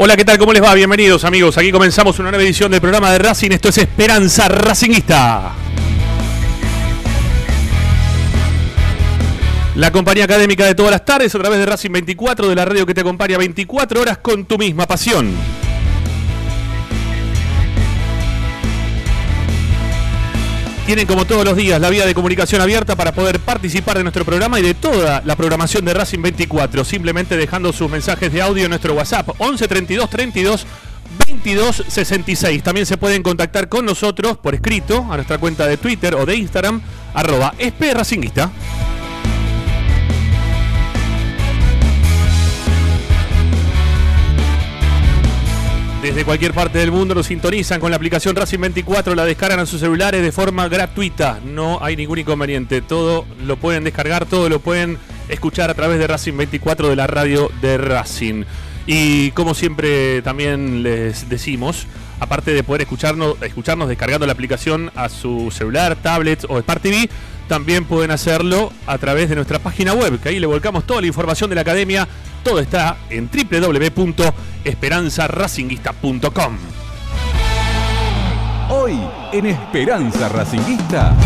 Hola, ¿qué tal? ¿Cómo les va? Bienvenidos amigos. Aquí comenzamos una nueva edición del programa de Racing. Esto es Esperanza Racingista. La compañía académica de todas las tardes a través de Racing 24, de la radio que te acompaña 24 horas con tu misma pasión. Tienen como todos los días la vía de comunicación abierta para poder participar de nuestro programa y de toda la programación de Racing 24, simplemente dejando sus mensajes de audio en nuestro WhatsApp 11 32 32 22 66. También se pueden contactar con nosotros por escrito a nuestra cuenta de Twitter o de Instagram, arroba espracinguista. Desde cualquier parte del mundo nos sintonizan con la aplicación Racing 24, la descargan a sus celulares de forma gratuita. No hay ningún inconveniente. Todo lo pueden descargar, todo lo pueden escuchar a través de Racing 24 de la radio de Racing. Y como siempre también les decimos, aparte de poder escucharnos, escucharnos descargando la aplicación a su celular, tablet o Smart TV, también pueden hacerlo a través de nuestra página web, que ahí le volcamos toda la información de la academia. Todo está en www.esperanzaracinguista.com. Hoy en Esperanza Racinguista.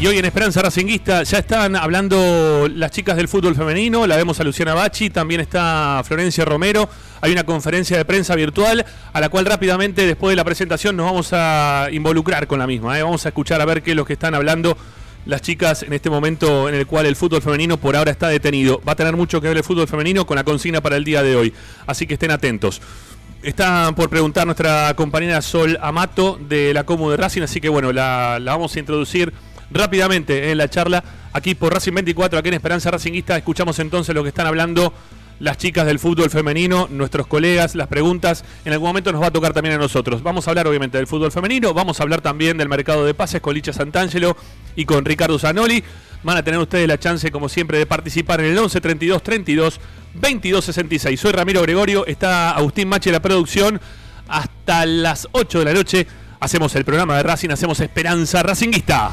Y hoy en Esperanza Racinguista ya están hablando las chicas del fútbol femenino, la vemos a Luciana Bachi, también está Florencia Romero, hay una conferencia de prensa virtual a la cual rápidamente después de la presentación nos vamos a involucrar con la misma, ¿eh? vamos a escuchar a ver qué es lo que están hablando las chicas en este momento en el cual el fútbol femenino por ahora está detenido. Va a tener mucho que ver el fútbol femenino con la consigna para el día de hoy, así que estén atentos. Está por preguntar nuestra compañera Sol Amato de la Comu de Racing, así que bueno, la, la vamos a introducir rápidamente en la charla aquí por Racing 24, aquí en Esperanza Racingista. Escuchamos entonces lo que están hablando las chicas del fútbol femenino, nuestros colegas, las preguntas. En algún momento nos va a tocar también a nosotros. Vamos a hablar obviamente del fútbol femenino, vamos a hablar también del mercado de pases con Licha Santangelo y con Ricardo Zanoli. Van a tener ustedes la chance, como siempre, de participar en el 11 32 32 22 66. Soy Ramiro Gregorio, está Agustín Mache la producción. Hasta las 8 de la noche hacemos el programa de Racing, hacemos Esperanza Racinguista.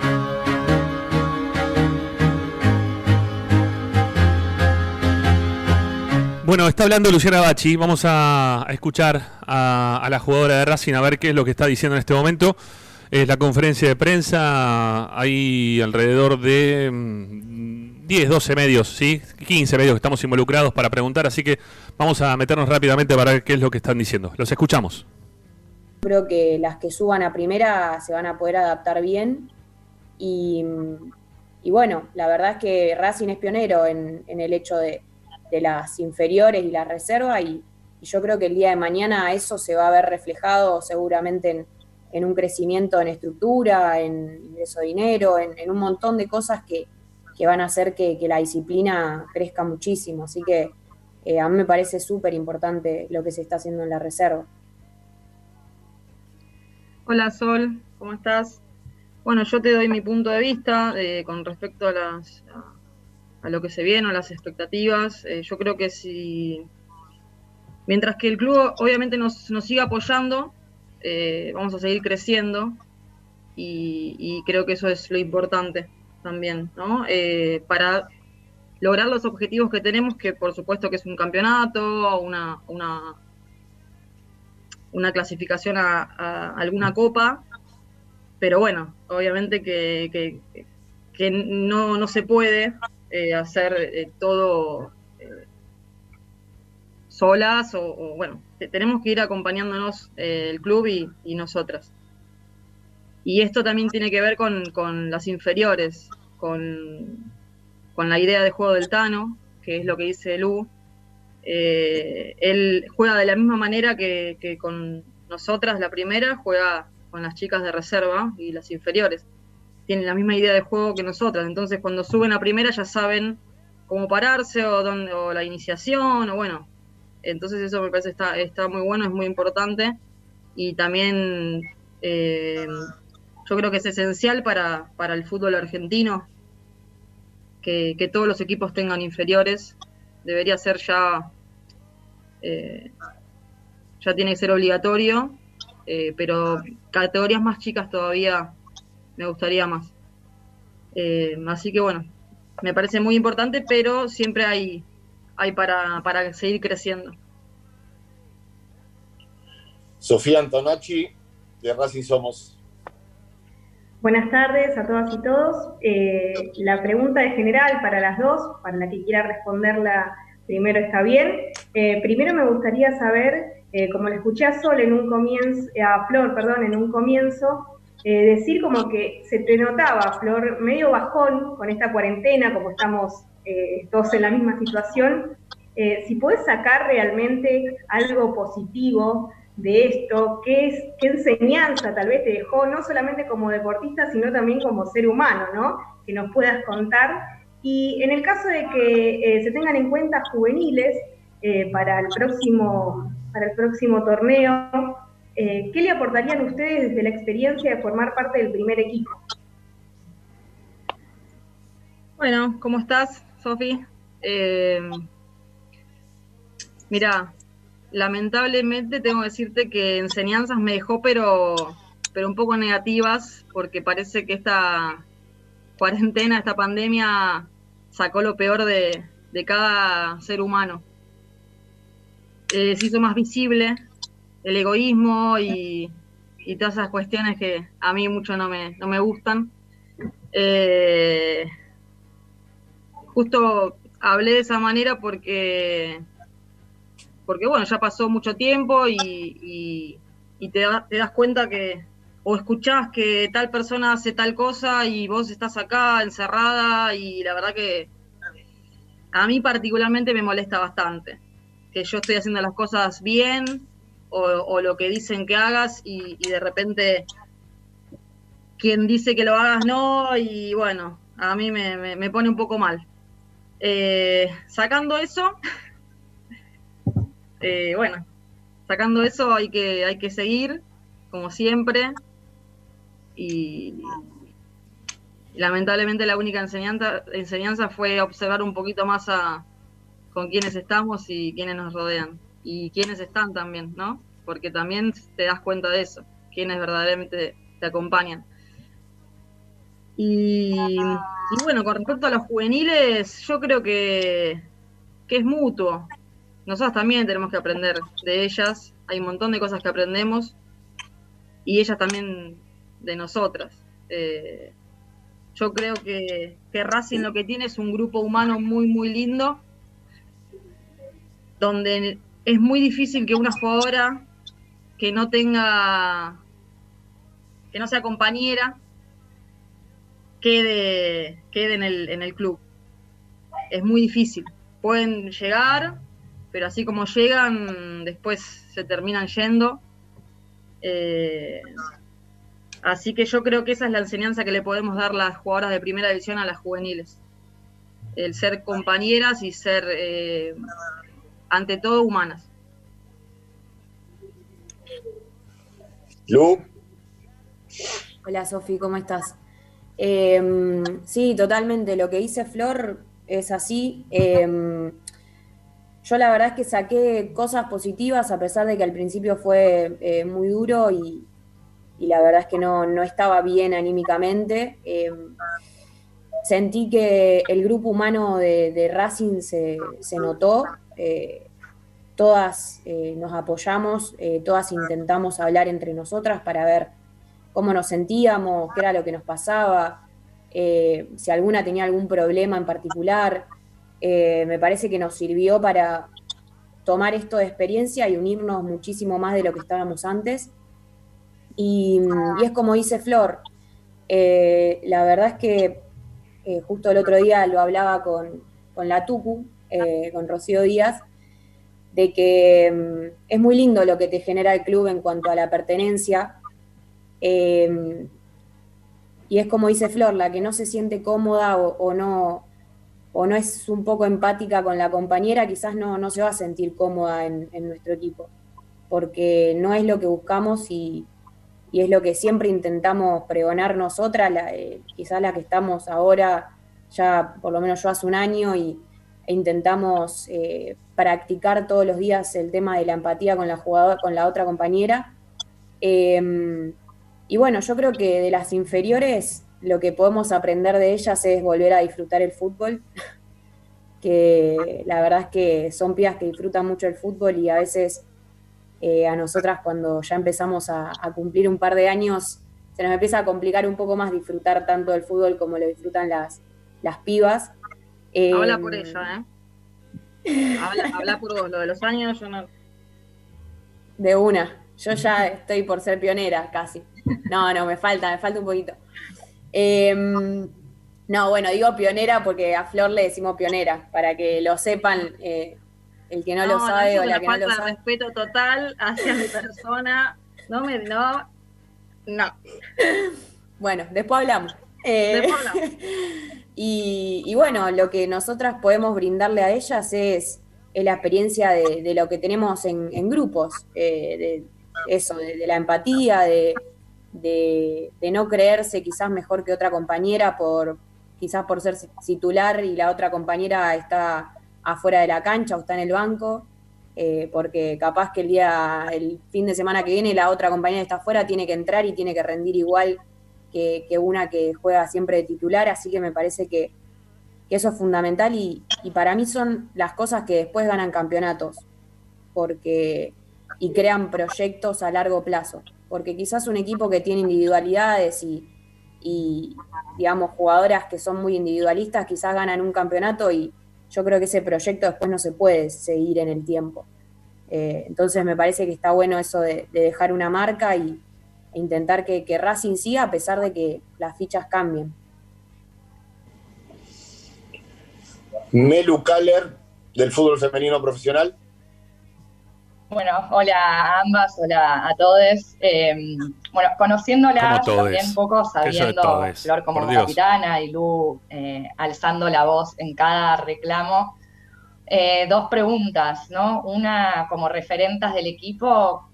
Bueno, está hablando Luciana Bachi. Vamos a, escuchar a, la jugadora de Racing a ver qué es lo que está diciendo en este momento. Es la conferencia de prensa. Hay alrededor de mm, 10, 12 medios, ¿sí? 15 medios que estamos involucrados para preguntar. Así que vamos a meternos rápidamente para ver qué es lo que están diciendo. Los escuchamos. Creo que las que suban a primera se van a poder adaptar bien. Y, y bueno, la verdad es que Racing es pionero en, en el hecho de, de las inferiores y la reserva y, yo creo que el día de mañana eso se va a ver reflejado seguramente en, en un crecimiento en estructura, en ingreso de dinero, en, un montón de cosas que, que van a hacer que, que, la disciplina crezca muchísimo. Así que eh, a mí me parece súper importante lo que se está haciendo en la reserva. Hola Sol, ¿cómo estás? Bueno, yo te doy mi punto de vista eh, con respecto a las, a lo que se viene, a las expectativas. Eh, yo creo que si, mientras que el club obviamente nos, nos siga apoyando, eh, vamos a seguir creciendo y, y, creo que eso es lo importante también, ¿no? Eh, para lograr los objetivos que tenemos, que por supuesto que es un campeonato, una, una, una clasificación a, a alguna copa, pero bueno, obviamente que, que, que no, no se puede eh, hacer eh, todo eh, solas o, bueno, tenemos que ir acompañándonos el club y, y, nosotras. Y esto también tiene que ver con, con las inferiores, con, con, la idea de juego del Tano, que es lo que dice Lu. él juega de la misma manera que, que con nosotras, la primera, juega con las chicas de reserva y las inferiores tienen la misma idea de juego que nosotras. Entonces, cuando suben a primera ya saben cómo pararse o, dónde, o la iniciación, o bueno. Entonces eso me parece está, está muy bueno, es muy importante. Y también eh, yo creo que es esencial para, para el fútbol argentino que, que, todos los equipos tengan inferiores. Debería ser ya, eh, ya tiene que ser obligatorio, eh, pero categorías más chicas todavía me gustaría más. Eh, así que bueno, me parece muy importante, pero siempre hay, hay para, para seguir creciendo. Sofía Antonacci, de Racing Somos. Buenas tardes a todas y todos. Eh, la pregunta es general para las dos, para la que quiera responderla primero está bien. Eh, primero me gustaría saber, eh, como le escuché a Sol en un comienzo, a Flor, perdón, en un comienzo, eh, decir como que se te notaba, Flor, medio bajón con esta cuarentena, como estamos eh, todos en la misma situación, eh, si puedes sacar realmente algo positivo de esto, ¿qué, es, enseñanza tal vez te dejó, no solamente como deportista, sino también como ser humano, ¿no? Que nos puedas contar. Y en el caso de que se tengan en cuenta juveniles para, el próximo, para el próximo torneo, eh, ¿qué le aportarían ustedes desde la experiencia de formar parte del primer equipo? Bueno, ¿cómo estás, Sofi? Eh, mira, lamentablemente tengo que decirte que enseñanzas me dejó, pero, pero un poco negativas, porque parece que esta cuarentena, esta pandemia, sacó lo peor de, de cada ser humano. Eh, se hizo más visible, el egoísmo y, todas esas cuestiones que a mí mucho no me, no me gustan. Eh, justo hablé de esa manera porque, porque bueno, ya pasó mucho tiempo y, te, te das cuenta que, o escuchás que tal persona hace tal cosa y vos estás acá encerrada y la verdad que a mí particularmente me molesta bastante, que yo estoy haciendo las cosas bien, o, lo que dicen que hagas y, de repente quien dice que lo hagas no y bueno, a mí me, pone un poco mal. Eh, sacando eso, eh, bueno, sacando eso hay que, hay que seguir, como siempre, y, lamentablemente la única enseñanza, enseñanza fue observar un poquito más a con quienes estamos y quienes nos rodean y quiénes están también, ¿no? Porque también te das cuenta de eso, quiénes verdaderamente te acompañan. Y, bueno, con respecto a los juveniles, yo creo que, que es mutuo. Nosotros también tenemos que aprender de ellas. Hay un montón de cosas que aprendemos y ellas también de nosotras. Eh, yo creo que, que Racing lo que tiene es un grupo humano muy, muy lindo, donde es muy difícil que una jugadora que no tenga, que no sea compañera, quede, quede en, el, en el club. Es muy difícil. Pueden llegar, pero así como llegan, después se terminan yendo. Eh, así que yo creo que esa es la enseñanza que le podemos dar las jugadoras de primera división a las juveniles. El ser compañeras y ser eh, ante todo humanas. Lu. Hola Sofi, ¿cómo estás? Em, sí, totalmente. Lo que dice Flor es así. Em, yo la verdad es que saqué cosas positivas a pesar de que al principio fue eh, muy duro y, la verdad es que no, estaba bien anímicamente. Em, sentí que el grupo humano de, Racing se, se notó. Eh, todas eh, nos apoyamos, eh, todas intentamos hablar entre nosotras para ver cómo nos sentíamos, qué era lo que nos pasaba, si alguna tenía algún problema en particular. me parece que nos sirvió para tomar esto de experiencia y unirnos muchísimo más de lo que estábamos antes. Y, es como dice Flor, la verdad es que eh, justo el otro día lo hablaba con, la Tucu, eh, con Rocío Díaz, de que mm, es muy lindo lo que te genera el club en cuanto a la pertenencia. Em, y es como dice Flor, la que no se siente cómoda o, no, o no es un poco empática con la compañera, quizás no, no se va a sentir cómoda en, nuestro equipo, porque no es lo que buscamos y, es lo que siempre intentamos pregonar nosotras, eh, quizás la que estamos ahora, ya por lo menos yo hace un año, y intentamos eh, practicar todos los días el tema de la empatía con la jugadora, con la otra compañera. Em, y bueno, yo creo que de las inferiores lo que podemos aprender de ellas es volver a disfrutar el fútbol, que la verdad es que son pías que disfrutan mucho el fútbol y a veces eh, a nosotras cuando ya empezamos a, cumplir un par de años se nos empieza a complicar un poco más disfrutar tanto del fútbol como lo disfrutan las, las pibas. Habla por em, ella, ¿eh? Habla, por vos, lo de los años yo no... De una, yo ya estoy por ser pionera casi. No, no, me falta, me falta un poquito. Em, no, bueno, digo pionera porque a Flor le decimos pionera, para que lo sepan eh, el que no, lo sabe o la que no lo sabe. respeto total hacia mi persona. No me, no, no. Bueno, después hablamos. Eh, después hablamos. y, bueno, lo que nosotras podemos brindarle a ellas es, la experiencia de, lo que tenemos en, grupos, eh, de eso, de la empatía, de, no creerse quizás mejor que otra compañera por quizás por ser titular y la otra compañera está afuera de la cancha o está en el banco, eh, porque capaz que el día, el fin de semana que viene la otra compañera está afuera, tiene que entrar y tiene que rendir igual que, una que juega siempre de titular, así que me parece que, eso es fundamental y, y, para mí son las cosas que después ganan campeonatos, porque y crean proyectos a largo plazo porque quizás un equipo que tiene individualidades y, digamos, jugadoras que son muy individualistas, quizás ganan un campeonato y yo creo que ese proyecto después no se puede seguir en el tiempo. Eh, entonces me parece que está bueno eso de, dejar una marca y, e intentar que, que, Racing siga a pesar de que las fichas cambien. Melu Kaller, del fútbol femenino profesional. Bueno, hola a ambas, hola a todos. Eh, bueno, conociéndolas también un poco, sabiendo Flor como capitana y Lu eh, alzando la voz en cada reclamo. Eh, dos preguntas, ¿no? Una como referentas del equipo,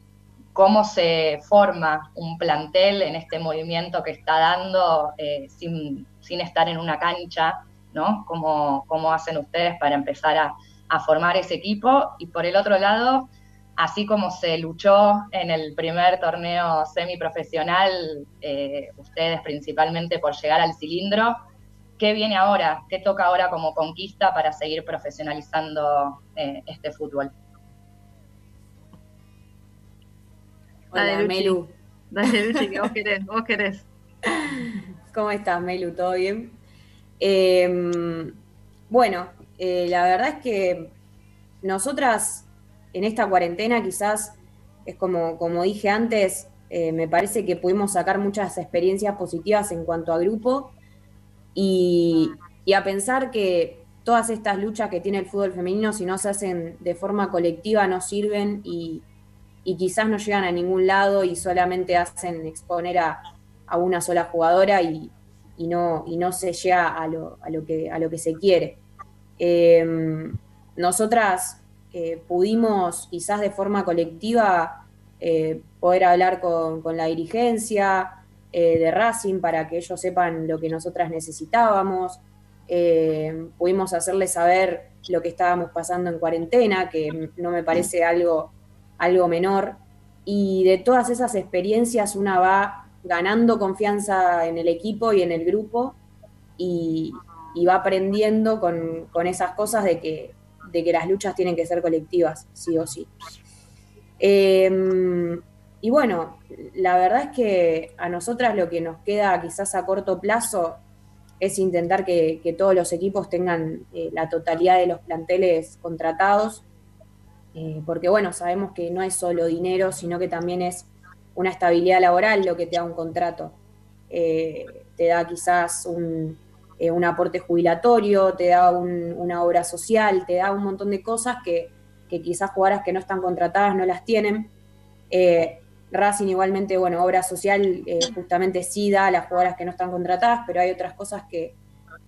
cómo se forma un plantel en este movimiento que está dando sin, sin, estar en una cancha, ¿no? ¿Cómo, hacen ustedes para empezar a, a formar ese equipo? Y por el otro lado, así como se luchó en el primer torneo semiprofesional, eh, ustedes principalmente por llegar al cilindro, ¿qué viene ahora? ¿Qué toca ahora como conquista para seguir profesionalizando eh, este fútbol? Hola, Melu. Dale, Luchi, que vos querés, vos querés. ¿Cómo estás, Melu? ¿Todo bien? Em, bueno, eh, la verdad es que nosotras en esta cuarentena quizás es como, como dije antes, eh, me parece que pudimos sacar muchas experiencias positivas en cuanto a grupo y, a pensar que todas estas luchas que tiene el fútbol femenino, si no se hacen de forma colectiva, no sirven y, quizás no llegan a ningún lado y solamente hacen exponer a, una sola jugadora y, no, y no se llega a lo, a lo, que, a lo que se quiere. Eh, nosotras eh, pudimos quizás de forma colectiva eh, poder hablar con, la dirigencia eh, de Racing para que ellos sepan lo que nosotras necesitábamos. pudimos hacerles saber lo que estábamos pasando en cuarentena, que no me parece algo, algo menor. Y de todas esas experiencias una va ganando confianza en el equipo y en el grupo y, va aprendiendo con esas cosas de que de que las luchas tienen que ser colectivas, sí o sí. Em, y bueno, la verdad es que a nosotras lo que nos queda quizás a corto plazo es intentar que, todos los equipos tengan eh, la totalidad de los planteles contratados, eh, porque bueno, sabemos que no es solo dinero, sino que también es una estabilidad laboral lo que te da un contrato. Eh, te da quizás un, eh, un aporte jubilatorio, te da una obra social, te da un montón de cosas que, quizás jugadoras que no están contratadas no las tienen. Racing igualmente, bueno, obra social justamente sí da a las jugadoras que no están contratadas, pero hay otras cosas que,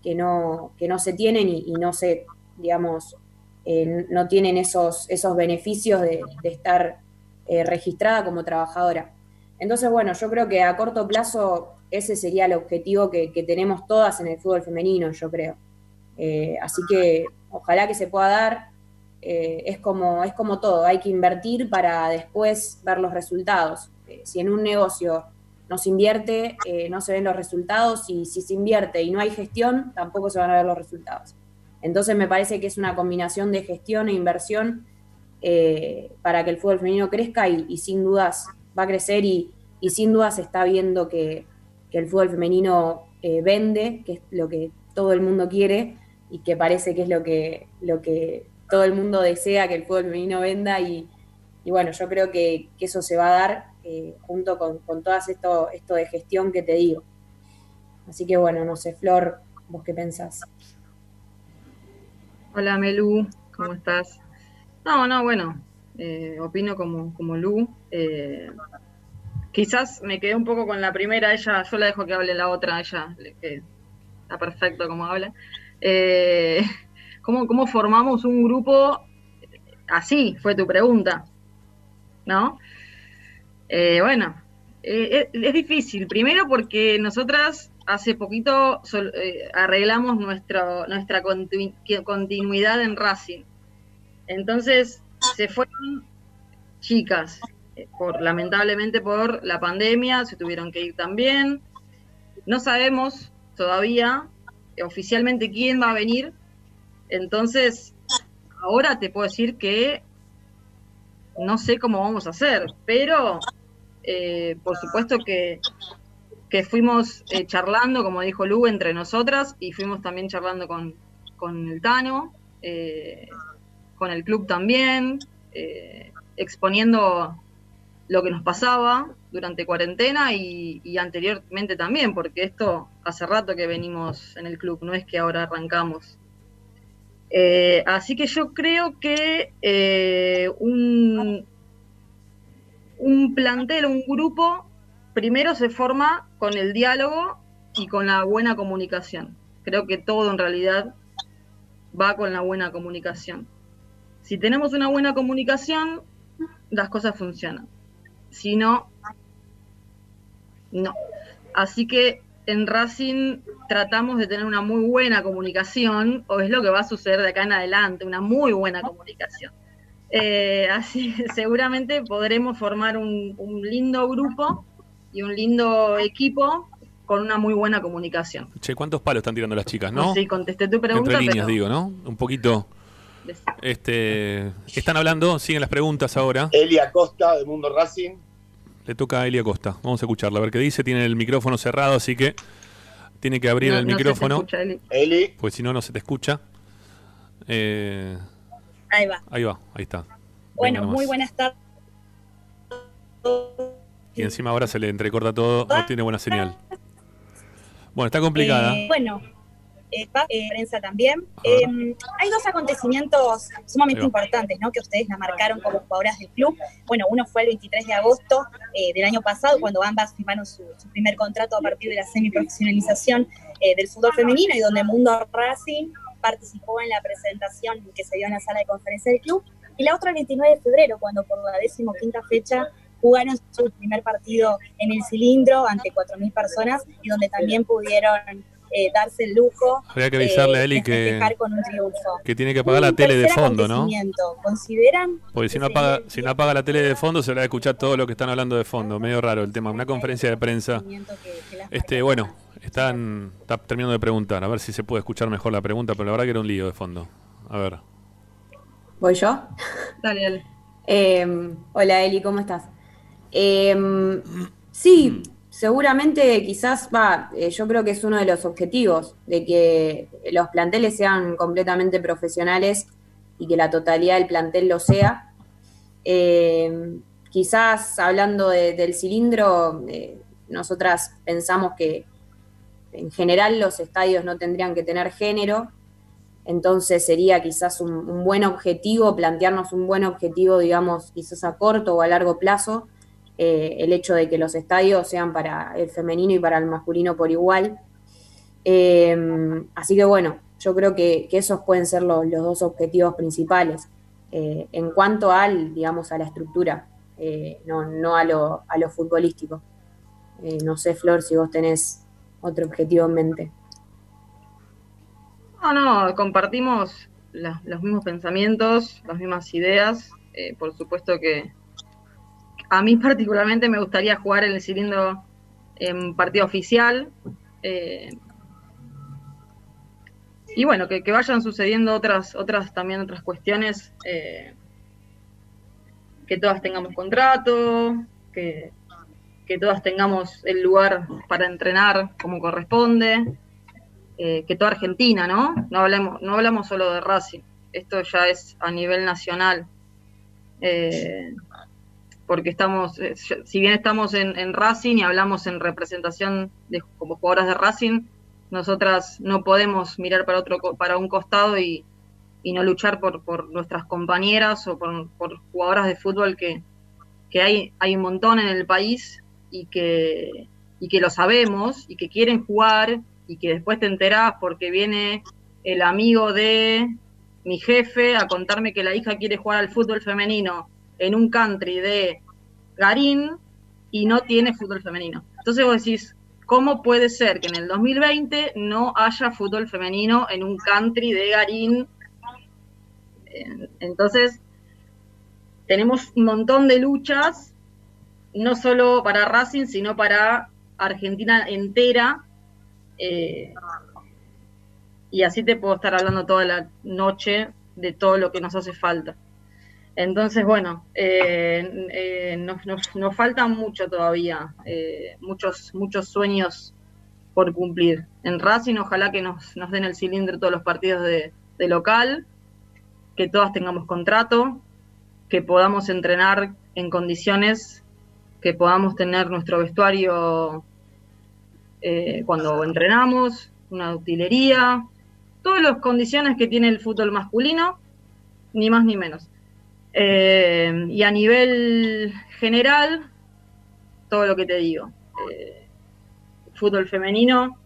que no, que no se tienen y, no se, digamos, eh, no tienen esos, esos beneficios de, estar eh, registrada como trabajadora. Entonces, bueno, yo creo que a corto plazo ese sería el objetivo que, tenemos todas en el fútbol femenino, yo creo. Eh, así que ojalá que se pueda dar. es, como, es como todo, hay que invertir para después ver los resultados. si en un negocio no se invierte, no se ven los resultados y si se invierte y no hay gestión, tampoco se van a ver los resultados. Entonces me parece que es una combinación de gestión e inversión eh, para que el fútbol femenino crezca y, sin dudas va a crecer y, sin dudas está viendo que, el fútbol femenino eh, vende, que es lo que todo el mundo quiere y que parece que es lo que, lo que todo el mundo desea que el fútbol femenino venda y, bueno, yo creo que, que eso se va a dar eh, junto con, con todo esto, esto de gestión que te digo. Así que bueno, no sé, Flor, ¿vos qué pensás? Hola Melu, ¿cómo estás? No, no, bueno, eh, opino como, como Lu. Eh, quizás me quedé un poco con la primera, ella, yo la dejo que hable la otra, ella está perfecto como habla. ¿cómo, ¿Cómo formamos un grupo? Así fue tu pregunta, ¿no? Eh, bueno, eh, es, difícil. Primero porque nosotras hace poquito eh, arreglamos nuestra continuidad en Racing. Entonces se fueron chicas, por, lamentablemente por la pandemia, se tuvieron que ir también. No sabemos todavía oficialmente quién va a venir. Entonces, ahora te puedo decir que no sé cómo vamos a hacer, pero eh, por supuesto que, fuimos eh, charlando, como dijo Lu, entre nosotras y fuimos también charlando con, el Tano, eh, con el club también, exponiendo lo que nos pasaba durante cuarentena y, anteriormente también, porque esto hace rato que venimos en el club, no es que ahora arrancamos. así que yo creo que un, un plantel, un grupo, primero se forma con el diálogo y con la buena comunicación. Creo que todo en realidad va con la buena comunicación. Si tenemos una buena comunicación, las cosas funcionan. Si no, no. Así que en Racing tratamos de tener una muy buena comunicación, o es lo que va a suceder de acá en adelante, una muy buena comunicación. Eh, así seguramente podremos formar un, lindo grupo y un lindo equipo con una muy buena comunicación. Che, ¿cuántos palos están tirando las chicas, no? Sí, contesté tu pregunta. Entre líneas, digo, ¿no? Un poquito. Este, están hablando, siguen las preguntas ahora. Elia Costa, de Mundo Racing. Le toca a Elia Costa. Vamos a escucharla, a ver qué dice. Tiene el micrófono cerrado, así que tiene que abrir el micrófono. Eli. Pues si no, no se te escucha. Eh, Ahí va. Ahí va, ahí está. Bueno, muy buenas tardes. Y encima ahora se le entrecorta todo, no tiene buena señal. Bueno, está complicada. Eh, bueno, eh, eh, prensa también. Em, hay dos acontecimientos sumamente importantes, ¿no? Que ustedes la marcaron como jugadoras del club. Bueno, uno fue el 23 de agosto del año pasado, cuando ambas firmaron su, primer contrato a partir de la semiprofesionalización del fútbol femenino y donde Mundo Racing participó en la presentación que se dio en la sala de conferencia del club, y la otra el 29 de febrero, cuando por la decimoquinta fecha jugaron su primer partido en el cilindro ante 4.000 personas y donde también pudieron eh, darse el lujo Habría que avisarle a Eli que, con un triunfo. que tiene que apagar la tele de fondo, ¿no? ¿Consideran? Porque si no, apaga, si no apaga la tele de fondo se le va a escuchar todo lo que están hablando de fondo. Medio raro el tema. Una conferencia de prensa. Este, bueno, están está terminando de preguntar, a ver si se puede escuchar mejor la pregunta, pero la verdad que era un lío de fondo. A ver. ¿Voy yo? Dale, dale. Em, hola Eli, ¿cómo estás? Em, sí, seguramente quizás va, eh, yo creo que es uno de los objetivos, de que los planteles sean completamente profesionales y que la totalidad del plantel lo sea. Em, quizás hablando del cilindro, eh, nosotras pensamos que en general los estadios no tendrían que tener género, entonces sería quizás un, buen objetivo, plantearnos un buen objetivo, digamos, quizás a corto o a largo plazo, eh, el hecho de que los estadios sean para el femenino y para el masculino por igual. Em, así que bueno, yo creo que, esos pueden ser los, dos objetivos principales. Eh, en cuanto al, digamos, a la estructura, eh, no, a, lo, a futbolístico. No sé, Flor, si vos tenés otro objetivo en mente. No, no, compartimos los mismos pensamientos, las mismas ideas. por supuesto que a mí particularmente me gustaría jugar en el cilindro en partido oficial. y bueno, que, que, vayan sucediendo otras, otras también otras cuestiones que todas tengamos contrato, que, todas tengamos el lugar para entrenar como corresponde, eh, que toda Argentina, ¿no? No hablamos, no hablamos solo de Racing, esto ya es a nivel nacional. Eh, porque estamos, eh, si bien estamos en, Racing y hablamos en representación de, como jugadoras de Racing, nosotras no podemos mirar para otro para un costado y, y no luchar por, por nuestras compañeras o por, jugadoras de fútbol que, hay, hay un montón en el país y que, y que lo sabemos y que quieren jugar y que después te enterás porque viene el amigo de mi jefe a contarme que la hija quiere jugar al fútbol femenino en un country de Garín y no tiene fútbol femenino. Entonces vos decís, ¿cómo puede ser que en el 2020 no haya fútbol femenino en un country de Garín entonces, tenemos un montón de luchas, no solo para Racing, sino para Argentina entera. Eh, y así te puedo estar hablando toda la noche de todo lo que nos hace falta. Entonces, bueno, eh, eh, nos, falta mucho todavía, muchos, muchos sueños por cumplir. En Racing, ojalá que nos, den el cilindro todos los partidos de local que todas tengamos contrato, que podamos entrenar en condiciones, que podamos tener nuestro vestuario eh, cuando entrenamos, una utilería, todas las condiciones que tiene el fútbol masculino, ni más ni menos. Eh, y a nivel general, todo lo que te digo. Eh, fútbol femenino,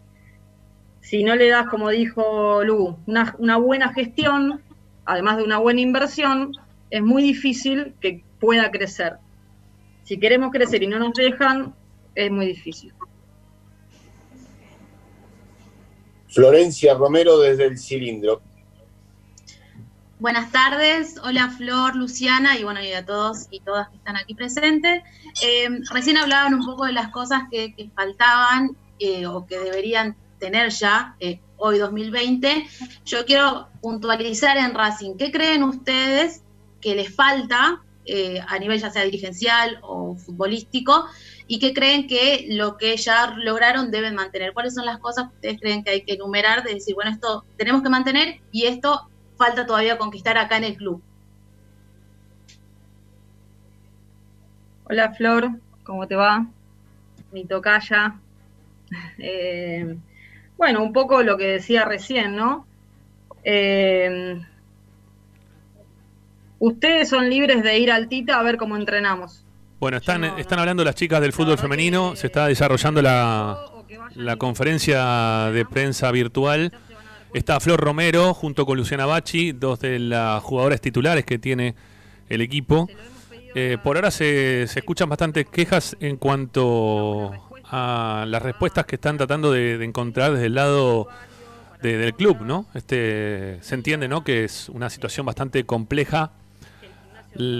si no le das, como dijo Lu, una, una buena gestión, además de una buena inversión, es muy difícil que pueda crecer. Si queremos crecer y no nos dejan, es muy difícil. Florencia Romero desde el cilindro. Buenas tardes, hola Flor, Luciana y bueno, y a todos y todas que están aquí presentes. Eh, recién hablaban un poco de las cosas que, faltaban eh, o que deberían tener ya eh, hoy 2020. Yo quiero puntualizar en Racing, ¿qué creen ustedes que les falta a nivel ya sea dirigencial o futbolístico y qué creen que lo que ya lograron deben mantener? ¿Cuáles son las cosas que ustedes creen que hay que enumerar de decir, bueno, esto tenemos que mantener y esto falta todavía conquistar acá en el club? Hola Flor, ¿cómo te va? Mi tocaya. Eh, bueno, un poco lo que decía recién, ¿no? Eh, ustedes son libres de ir al Tita a ver cómo entrenamos. Bueno, están, están hablando las chicas del fútbol femenino, se está desarrollando la, la conferencia de prensa virtual. Está Flor Romero junto con Luciana Bachi, dos de las jugadoras titulares que tiene el equipo. Eh, por ahora se, se escuchan bastantes quejas en cuanto a las respuestas que están tratando de, encontrar desde el lado del club, ¿no? Este, se entiende, ¿no? Que es una situación bastante compleja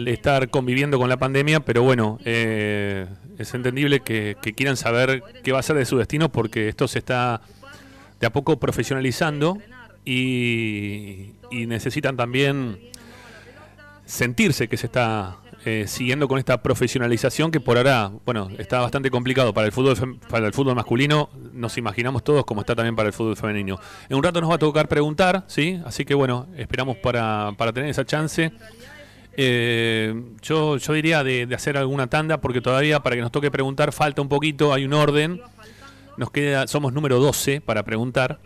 estar conviviendo con la pandemia, pero bueno, eh, es entendible que, quieran saber qué va a ser de su destino porque esto se está de a poco profesionalizando y necesitan también sentirse que se está eh, siguiendo con esta profesionalización que por ahora, bueno, está bastante complicado para el fútbol para el fútbol masculino, nos imaginamos todos como está también para el fútbol femenino. En un rato nos va a tocar preguntar, ¿sí? Así que bueno, esperamos para, para tener esa chance. Eh, yo, yo diría de, hacer alguna tanda porque todavía para que nos toque preguntar falta un poquito, hay un orden. Nos queda, somos número 12 para preguntar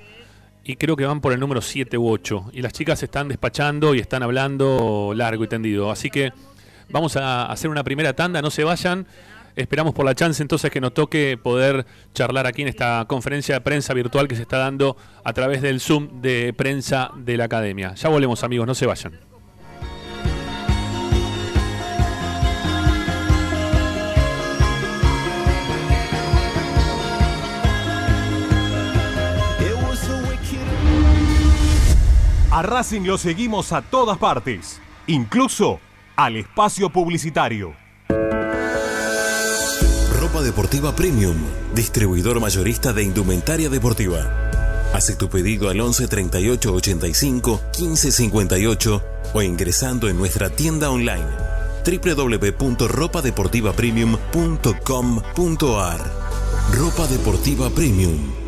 y creo que van por el número 7 u 8. Y las chicas están despachando y están hablando largo y tendido. Así que Vamos a hacer una primera tanda, no se vayan. Esperamos por la chance entonces que nos toque poder charlar aquí en esta conferencia de prensa virtual que se está dando a través del Zoom de prensa de la Academia. Ya volvemos amigos, no se vayan. A Racing lo seguimos a todas partes, incluso al espacio publicitario. Ropa Deportiva Premium, distribuidor mayorista de indumentaria deportiva. Hace tu pedido al 11 38 85 15 58 o ingresando en nuestra tienda online www.ropadeportivapremium.com.ar. Ropa Deportiva Premium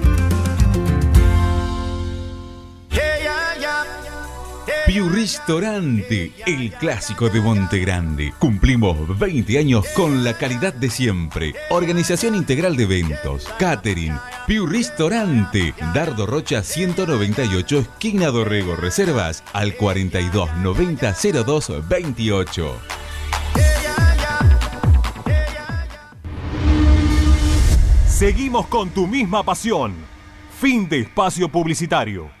Piu Ristorante, el clásico de Monte Grande. Cumplimos 20 años con la calidad de siempre. Organización integral de eventos, catering. Piu Ristorante, Dardo Rocha 198, esquina Dorrego. Reservas al 42 90 02 28. Seguimos con tu misma pasión. Fin de espacio publicitario.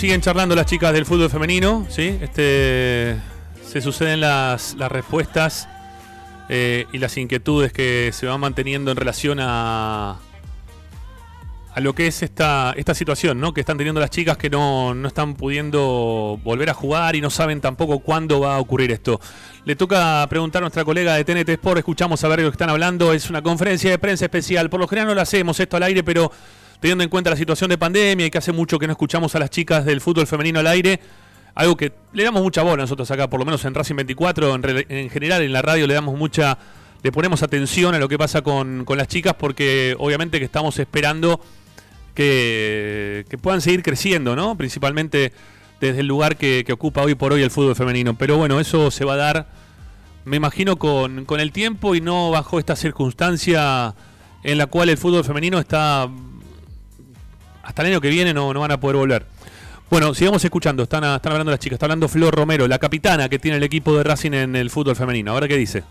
Siguen charlando las chicas del fútbol femenino, ¿sí? Este, se suceden las, respuestas eh, y las inquietudes que se van manteniendo en relación a, a lo que es esta, esta situación, ¿no? Que están teniendo las chicas que no, no están pudiendo volver a jugar y no saben tampoco cuándo va a ocurrir esto. Le toca preguntar a nuestra colega de TNT Sport, escuchamos a ver lo que están hablando, es una conferencia de prensa especial, por lo general no lo hacemos esto al aire, pero teniendo en cuenta la situación de pandemia y que hace mucho que no escuchamos a las chicas del fútbol femenino al aire, algo que le damos mucha bola nosotros acá, por lo menos en Racing 24, en, general en la radio le damos mucha, le ponemos atención a lo que pasa con, las chicas porque obviamente que estamos esperando que, puedan seguir creciendo, ¿no? Principalmente desde el lugar que, ocupa hoy por hoy el fútbol femenino. Pero bueno, eso se va a dar, me imagino, con, con el tiempo y no bajo esta circunstancia en la cual el fútbol femenino está hasta el año que viene no, no van a poder volver. Bueno, sigamos escuchando, están, están hablando las chicas, está hablando Flor Romero, la capitana que tiene el equipo de Racing en el fútbol femenino. ¿Ahora qué dice?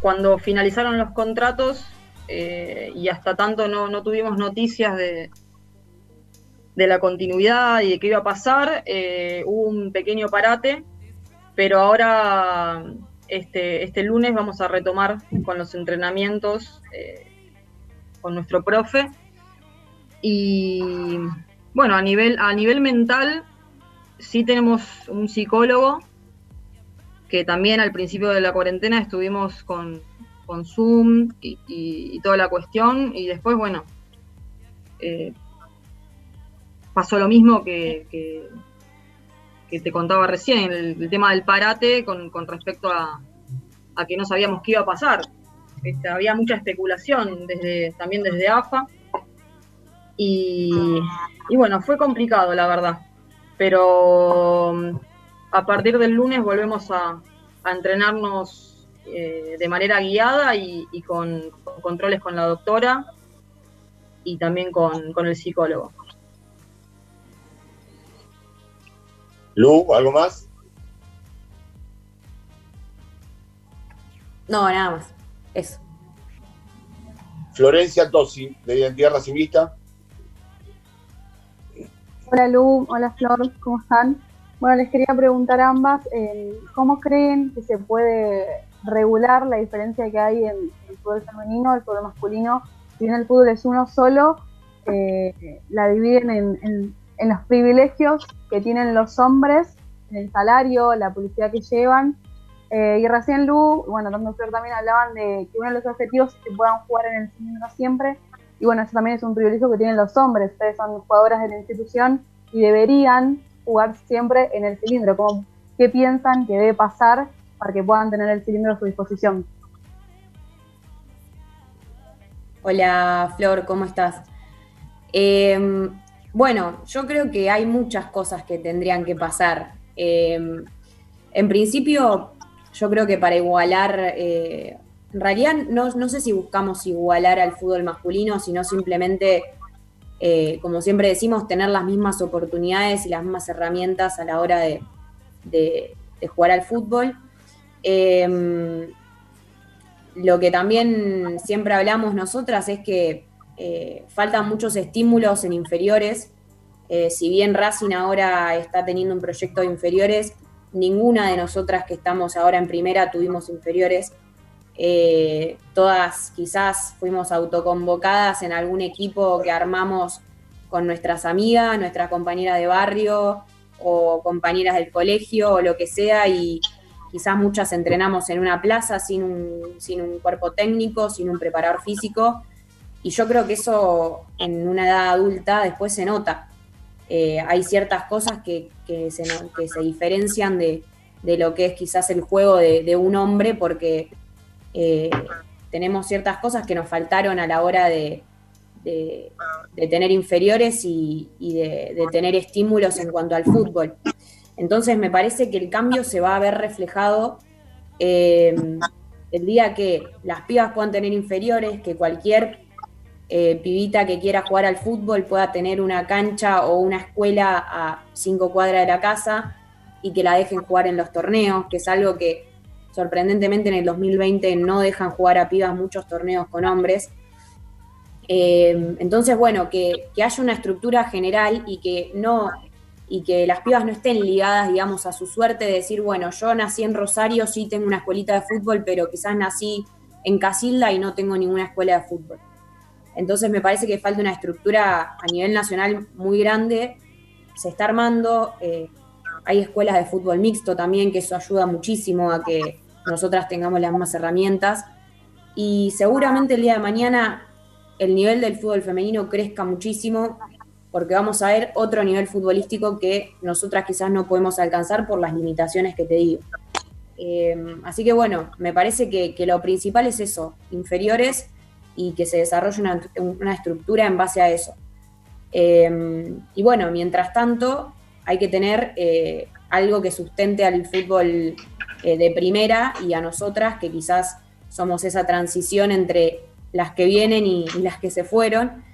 Cuando finalizaron los contratos eh, y hasta tanto no, tuvimos noticias de, de la continuidad y de qué iba a pasar, eh, hubo un pequeño parate, pero ahora este, este lunes vamos a retomar con los entrenamientos eh, con nuestro profe. Y bueno, a nivel, a nivel mental, sí tenemos un psicólogo que también al principio de la cuarentena estuvimos con, con Zoom y, toda la cuestión. Y después, bueno, eh, pasó lo mismo que, que, te contaba recién, el, tema del parate con, con respecto a, a, que no sabíamos qué iba a pasar. Este, había mucha especulación desde, también desde AFA. Y, bueno, fue complicado, la verdad. Pero mm, a partir del lunes volvemos a, entrenarnos eh, de manera guiada y, con, controles con la doctora y también con, con el psicólogo. Lu, ¿algo más? No, nada más. Eso. Florencia Tosi, de Identidad Racingista. Hola Lu, hola Flor, ¿cómo están? Bueno, les quería preguntar a ambas, eh, ¿cómo creen que se puede regular la diferencia que hay en el fútbol femenino, el fútbol masculino? Si bien el fútbol es uno solo, eh, la dividen en, los privilegios que tienen los hombres, en el salario, la publicidad que llevan. Eh, y recién Lu, bueno, tanto Flor también hablaban de que uno de los objetivos es que puedan jugar en el cilindro siempre y bueno, eso también es un privilegio que tienen los hombres. Ustedes son jugadoras de la institución y deberían jugar siempre en el cilindro. ¿Cómo, ¿Qué piensan que debe pasar para que puedan tener el cilindro a su disposición? Hola Flor, ¿cómo estás? Em, bueno, yo creo que hay muchas cosas que tendrían que pasar. Em, en principio, yo creo que para igualar eh, en realidad no, sé si buscamos igualar al fútbol masculino, sino simplemente, eh, como siempre decimos, tener las mismas oportunidades y las mismas herramientas a la hora de, jugar al fútbol. Em, lo que también siempre hablamos nosotras es que eh, faltan muchos estímulos en inferiores. Eh, si bien Racing ahora está teniendo un proyecto de inferiores, ninguna de nosotras que estamos ahora en primera tuvimos inferiores. Eh, todas quizás fuimos autoconvocadas en algún equipo que armamos con nuestras amigas, nuestras compañeras de barrio o compañeras del colegio o lo que sea y quizás muchas entrenamos en una plaza sin un, sin un cuerpo técnico, sin un preparador físico y yo creo que eso en una edad adulta después se nota. Eh, hay ciertas cosas que, se, que se diferencian de, lo que es quizás el juego de un hombre porque eh, tenemos ciertas cosas que nos faltaron a la hora de, tener inferiores y, de, tener estímulos en cuanto al fútbol. Entonces me parece que el cambio se va a ver reflejado eh, el día que las pibas puedan tener inferiores, que cualquier eh, pibita que quiera jugar al fútbol pueda tener una cancha o una escuela a cinco cuadras de la casa y que la dejen jugar en los torneos, que es algo que sorprendentemente en el 2020 no dejan jugar a pibas muchos torneos con hombres. Eh, entonces, bueno, que, haya una estructura general y que no y que las pibas no estén ligadas, digamos, a su suerte de decir, bueno, yo nací en Rosario, sí tengo una escuelita de fútbol, pero quizás nací en Casilda y no tengo ninguna escuela de fútbol. Entonces me parece que falta una estructura a nivel nacional muy grande, se está armando, eh, hay escuelas de fútbol mixto también, que eso ayuda muchísimo a que nosotras tengamos las mismas herramientas. Y seguramente el día de mañana el nivel del fútbol femenino crezca muchísimo, porque vamos a ver otro nivel futbolístico que nosotras quizás no podemos alcanzar por las limitaciones que te digo. Em, así que bueno, me parece que, lo principal es eso, inferiores y que se desarrolle una, estructura en base a eso. Em, y bueno, mientras tanto, hay que tener eh, algo que sustente al fútbol eh, de primera y a nosotras, que quizás somos esa transición entre las que vienen y, las que se fueron.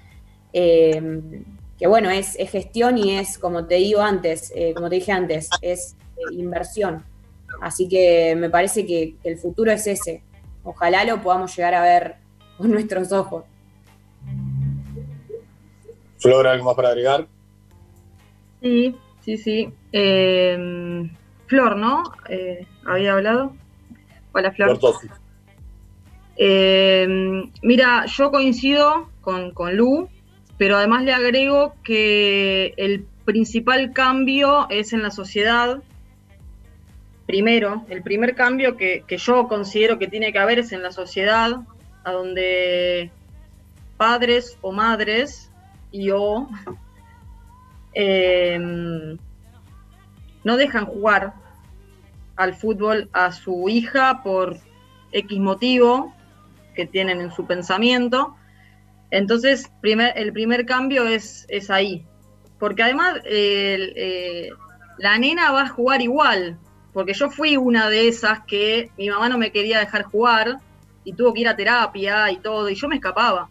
Em, que bueno, es, gestión y es, como te digo antes, eh, como te dije antes, es inversión. Así que me parece que el futuro es ese. Ojalá lo podamos llegar a ver con nuestros ojos. Flor, ¿algo más para agregar? Sí, sí, sí. Eh, Flor, ¿no? Eh, había hablado. Hola, Flor. Eh, mira, yo coincido con, con Lu, pero además le agrego que el principal cambio es en la sociedad, primero, el primer cambio que, yo considero que tiene que haber es en la sociedad, a donde padres o madres y o em, no dejan jugar al fútbol a su hija por X motivo que tienen en su pensamiento. Entonces, primer, el primer cambio es, es ahí. Porque además eh, la nena va a jugar igual, porque yo fui una de esas que mi mamá no me quería dejar jugar y tuvo que ir a terapia y todo, y yo me escapaba.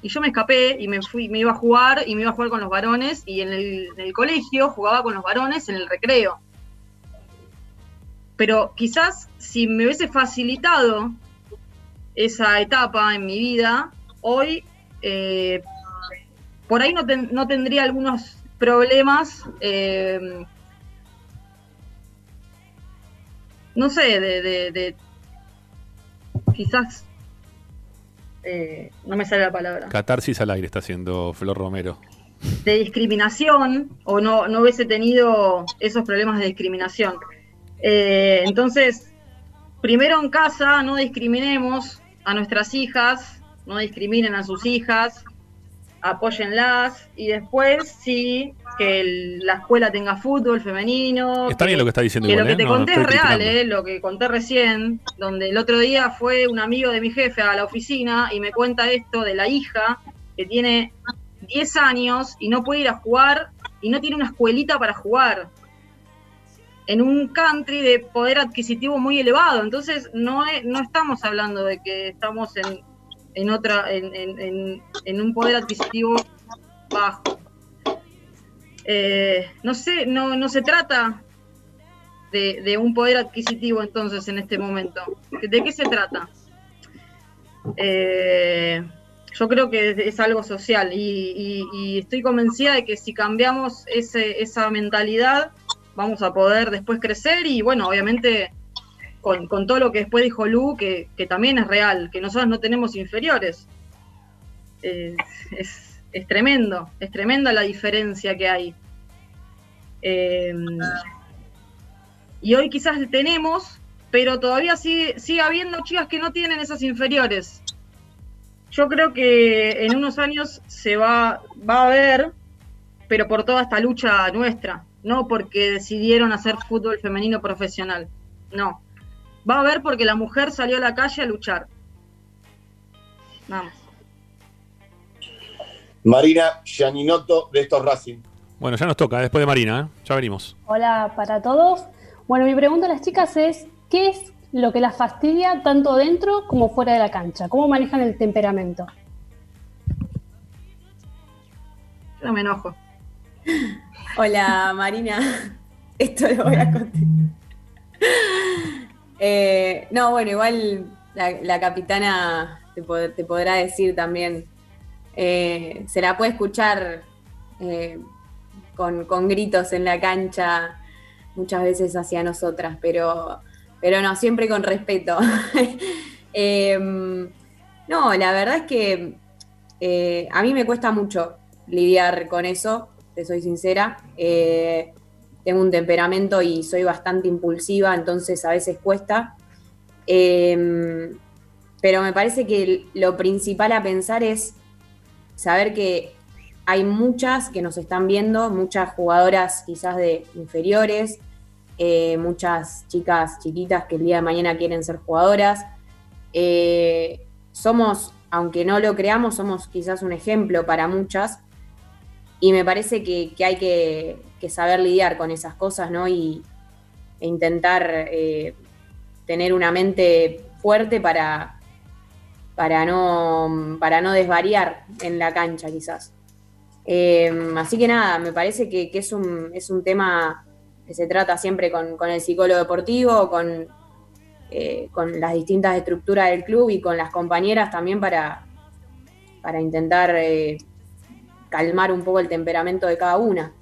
Y yo me escapé y me fui, me iba a jugar y me iba a jugar con los varones y en el, colegio jugaba con los varones en el recreo. Pero quizás si me hubiese facilitado esa etapa en mi vida, hoy eh, por ahí no, tendría algunos problemas eh, no sé, de, quizás, eh, no me sale la palabra. Catarsis al aire está haciendo Flor Romero. De discriminación, o no, no hubiese tenido esos problemas de discriminación. Eh, entonces, primero en casa no discriminemos a nuestras hijas, no discriminen a sus hijas, apóyenlas y después sí que la escuela tenga fútbol femenino. Está bien lo que está diciendo. Que lo que ¿eh? te conté es real, eh, lo que conté recién, donde el otro día fue un amigo de mi jefe a la oficina y me cuenta esto de la hija que tiene 10 años y no puede ir a jugar y no tiene una escuelita para jugar en un country de poder adquisitivo muy elevado. Entonces no, no estamos hablando de que estamos en, en otra en, en, un poder adquisitivo bajo. Eh, no sé, no, no se trata de, un poder adquisitivo entonces en este momento. ¿De qué se trata? Eh, yo creo que es, algo social y, estoy convencida de que si cambiamos ese, esa mentalidad vamos a poder después crecer y bueno, obviamente con, todo lo que después dijo Lu, que, también es real, que nosotros no tenemos inferiores. Es, es tremendo, es tremenda la diferencia que hay. Em, y hoy quizás tenemos, pero todavía sigue, sigue habiendo chicas que no tienen esas inferiores. Yo creo que en unos años se va, va a ver, pero por toda esta lucha nuestra, no porque decidieron hacer fútbol femenino profesional, no. Va a haber porque la mujer salió a la calle a luchar. Vamos. Marina Gianinoto de estos Racing. Bueno, ya nos toca, después de Marina, ¿eh? ya venimos. Hola para todos. Bueno, mi pregunta a las chicas es, ¿qué es lo que las fastidia tanto dentro como fuera de la cancha? ¿Cómo manejan el temperamento? No me enojo. Hola Marina, esto lo voy a contar. Eh, no, bueno, igual la, capitana te, podrá decir también eh, se la puede escuchar eh, con, gritos en la cancha muchas veces hacia nosotras, pero, pero no, siempre con respeto. Em, no, la verdad es que eh, a mí me cuesta mucho lidiar con eso, te soy sincera. tengo un temperamento y soy bastante impulsiva, entonces a veces cuesta. Em, pero me parece que lo principal a pensar es saber que hay muchas que nos están viendo, muchas jugadoras quizás de inferiores, eh, muchas chicas chiquitas que el día de mañana quieren ser jugadoras. Eh, somos, aunque no lo creamos, somos quizás un ejemplo para muchas y me parece que, hay que, saber lidiar con esas cosas, ¿no? Y e intentar eh, tener una mente fuerte para, para, no, para no desvariar en la cancha, quizás. así que nada, me parece que, es, un, es un tema que se trata siempre con, el psicólogo deportivo, con, eh, con las distintas estructuras del club y con las compañeras también para, para intentar eh, calmar un poco el temperamento de cada una.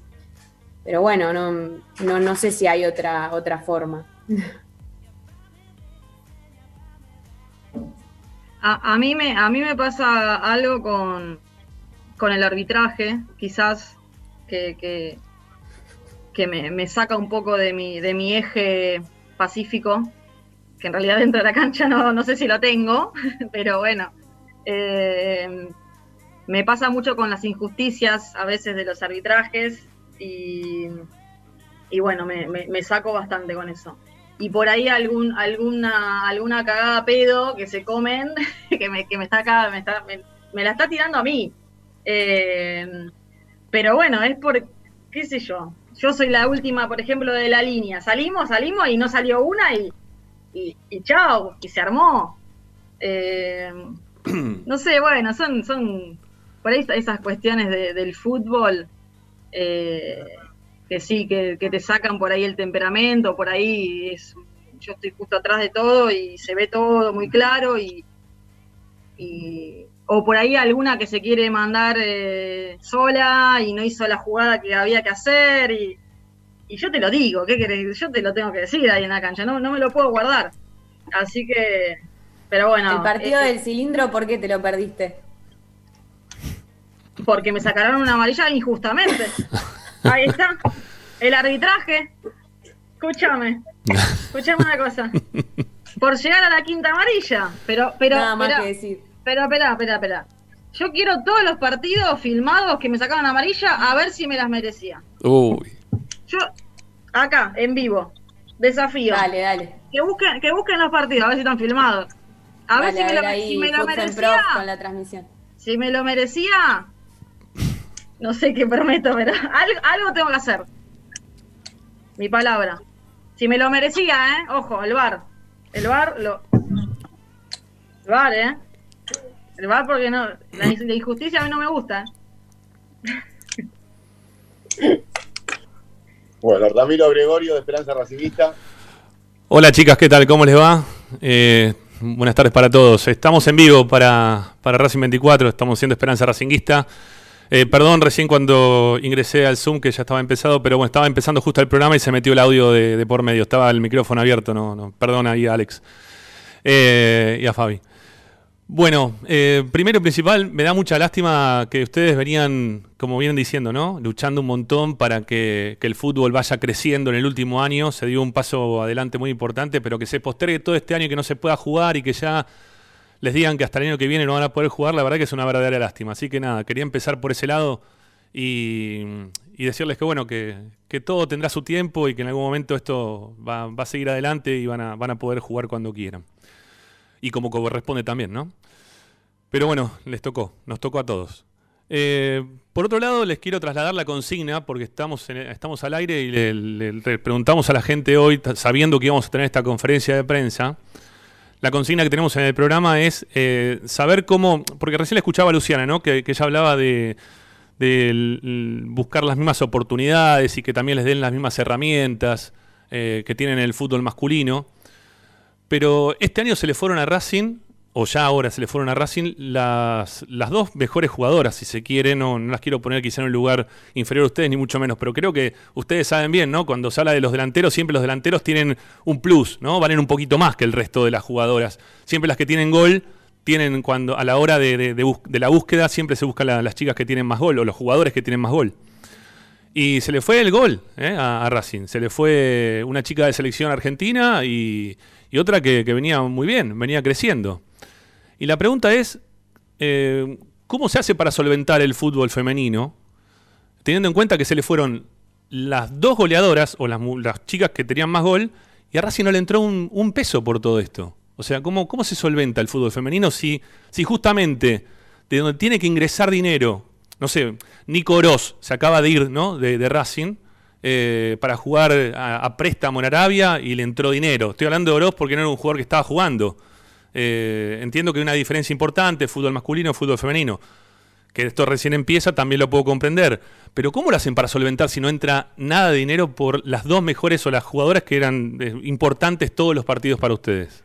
Pero bueno, no, no, sé si hay otra, otra forma. A, mí me, a mí me pasa algo con, con el arbitraje, quizás que, que me, saca un poco de mi, de mi eje pacífico, que en realidad dentro de la cancha no, no sé si lo tengo, pero bueno, eh, me pasa mucho con las injusticias a veces de los arbitrajes y, y bueno, me, me, saco bastante con eso. Y por ahí algún, alguna, alguna cagada pedo que se comen, que me, que me está acá, me, está, me, la está tirando a mí. Eh, pero bueno, es por, qué sé yo, yo soy la última, por ejemplo, de la línea. Salimos, salimos y no salió una y, y, chao, y se armó. Eh, no sé, bueno, son, son por ahí esas cuestiones del fútbol eh, que sí, que, te sacan por ahí el temperamento, por ahí es, yo estoy justo atrás de todo y se ve todo muy claro y, o por ahí alguna que se quiere mandar eh, sola y no hizo la jugada que había que hacer y, yo te lo digo, ¿qué querés? Yo te lo tengo que decir ahí en la cancha, no, no me lo puedo guardar. Así que, pero bueno. El partido del cilindro, ¿por qué te lo perdiste? Porque me sacaron una amarilla injustamente. Ahí está. El arbitraje. Escúchame. Escúchame una cosa. Por llegar a la quinta amarilla. Pero, pero. Nada más que decir Espera, espera, espera, espera. Yo quiero todos los partidos filmados que me sacaban amarilla a ver si me las merecía. Uy. Yo, acá, en vivo. Desafío. Dale, dale. Que busquen, que busquen los partidos, a ver si están filmados. A ver si me, lo, si me lo merecía. Con la transmisión. Si me lo merecía. No sé qué prometo, pero algo, algo tengo que hacer. Mi palabra. Si me lo merecía, ¿eh? Ojo, el bar. El bar lo. El bar, ¿eh? va porque no, la, injusticia a mí no me gusta. Bueno, Ramiro Gregorio de Esperanza Racingista. Hola chicas, ¿qué tal? ¿Cómo les va? Eh, buenas tardes para todos. Estamos en vivo para, para Racing 24, estamos siendo Esperanza Racinguista. Eh, perdón recién cuando ingresé al Zoom que ya estaba empezado, pero bueno, estaba empezando justo el programa y se metió el audio de, por medio. Estaba el micrófono abierto, no, no. Perdón ahí a Alex eh, y a Fabi. Bueno, eh, primero y principal, me da mucha lástima que ustedes venían, como vienen diciendo, ¿no? Luchando un montón para que, el fútbol vaya creciendo en el último año. Se dio un paso adelante muy importante, pero que se postergue todo este año que no se pueda jugar y que ya les digan que hasta el año que viene no van a poder jugar, la verdad que es una verdadera lástima. Así que nada, quería empezar por ese lado y, decirles que bueno, que, todo tendrá su tiempo y que en algún momento esto va, va a seguir adelante y van a, van a poder jugar cuando quieran y como corresponde también, ¿no? Pero bueno, les tocó, nos tocó a todos. Eh, por otro lado, les quiero trasladar la consigna, porque estamos, estamos al aire y le, preguntamos a la gente hoy, sabiendo que íbamos a tener esta conferencia de prensa, la consigna que tenemos en el programa es eh, saber cómo, porque recién le escuchaba a Luciana, ¿no? que, ella hablaba de, buscar las mismas oportunidades y que también les den las mismas herramientas eh, que tienen el fútbol masculino. Pero este año se le fueron a Racing, o ya ahora se le fueron a Racing, las, las dos mejores jugadoras, si se quiere. No, no las quiero poner quizá en un lugar inferior a ustedes, ni mucho menos. Pero creo que ustedes saben bien, ¿no? Cuando se habla de los delanteros, siempre los delanteros tienen un plus, ¿no? Valen un poquito más que el resto de las jugadoras. Siempre las que tienen gol tienen cuando a la hora de, la búsqueda siempre se buscan las chicas que tienen más gol o los jugadores que tienen más gol. Y se le fue el gol ¿eh? a, Racing. Se le fue una chica de selección argentina y, y otra que, venía muy bien, venía creciendo. Y la pregunta es, eh, ¿cómo se hace para solventar el fútbol femenino? Teniendo en cuenta que se le fueron las dos goleadoras, o las, las chicas que tenían más gol, y a Racing no le entró un, peso por todo esto. O sea, ¿cómo, ¿cómo se solventa el fútbol femenino si, si justamente de donde tiene que ingresar dinero, no sé, Nico Oroz se acaba de ir ¿no? de, Racing eh, para jugar a, préstamo en Arabia y le entró dinero. Estoy hablando de Oroz porque no era un jugador que estaba jugando. Eh, entiendo que hay una diferencia importante, fútbol masculino, fútbol femenino. Que esto recién empieza, también lo puedo comprender. Pero ¿cómo lo hacen para solventar si no entra nada de dinero por las dos mejores o las jugadoras que eran eh, importantes todos los partidos para ustedes?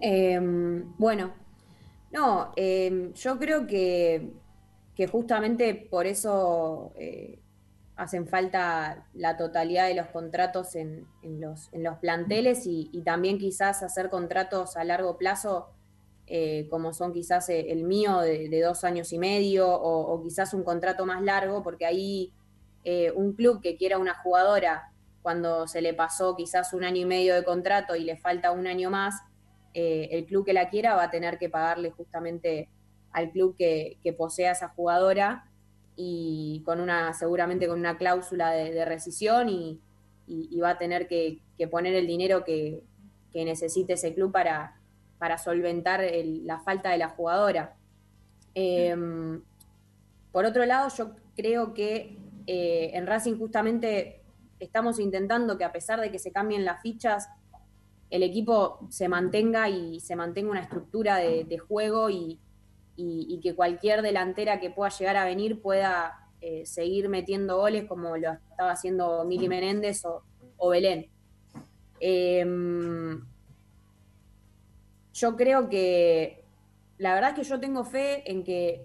Em, bueno, no, em, yo creo que, justamente por eso eh, hacen falta la totalidad de los contratos en, los, planteles y, también quizás hacer contratos a largo plazo eh, como son quizás eh, el mío de, dos años y medio o, quizás un contrato más largo, porque ahí eh, un club que quiera una jugadora cuando se le pasó quizás un año y medio de contrato y le falta un año más, el club que la quiera va a tener que pagarle justamente al club que, posea esa jugadora y con una, seguramente con una cláusula de, rescisión y, va a tener que, poner el dinero que necesite ese club para, para solventar la falta de la jugadora. Em, por otro lado, yo creo que eh, en Racing justamente estamos intentando que a pesar de que se cambien las fichas, el equipo se mantenga y se mantenga una estructura de, juego y, que cualquier delantera que pueda llegar a venir pueda eh, seguir metiendo goles como lo estaba haciendo Mili Menéndez o, o Belén. Em, yo creo que la verdad es que yo tengo fe en que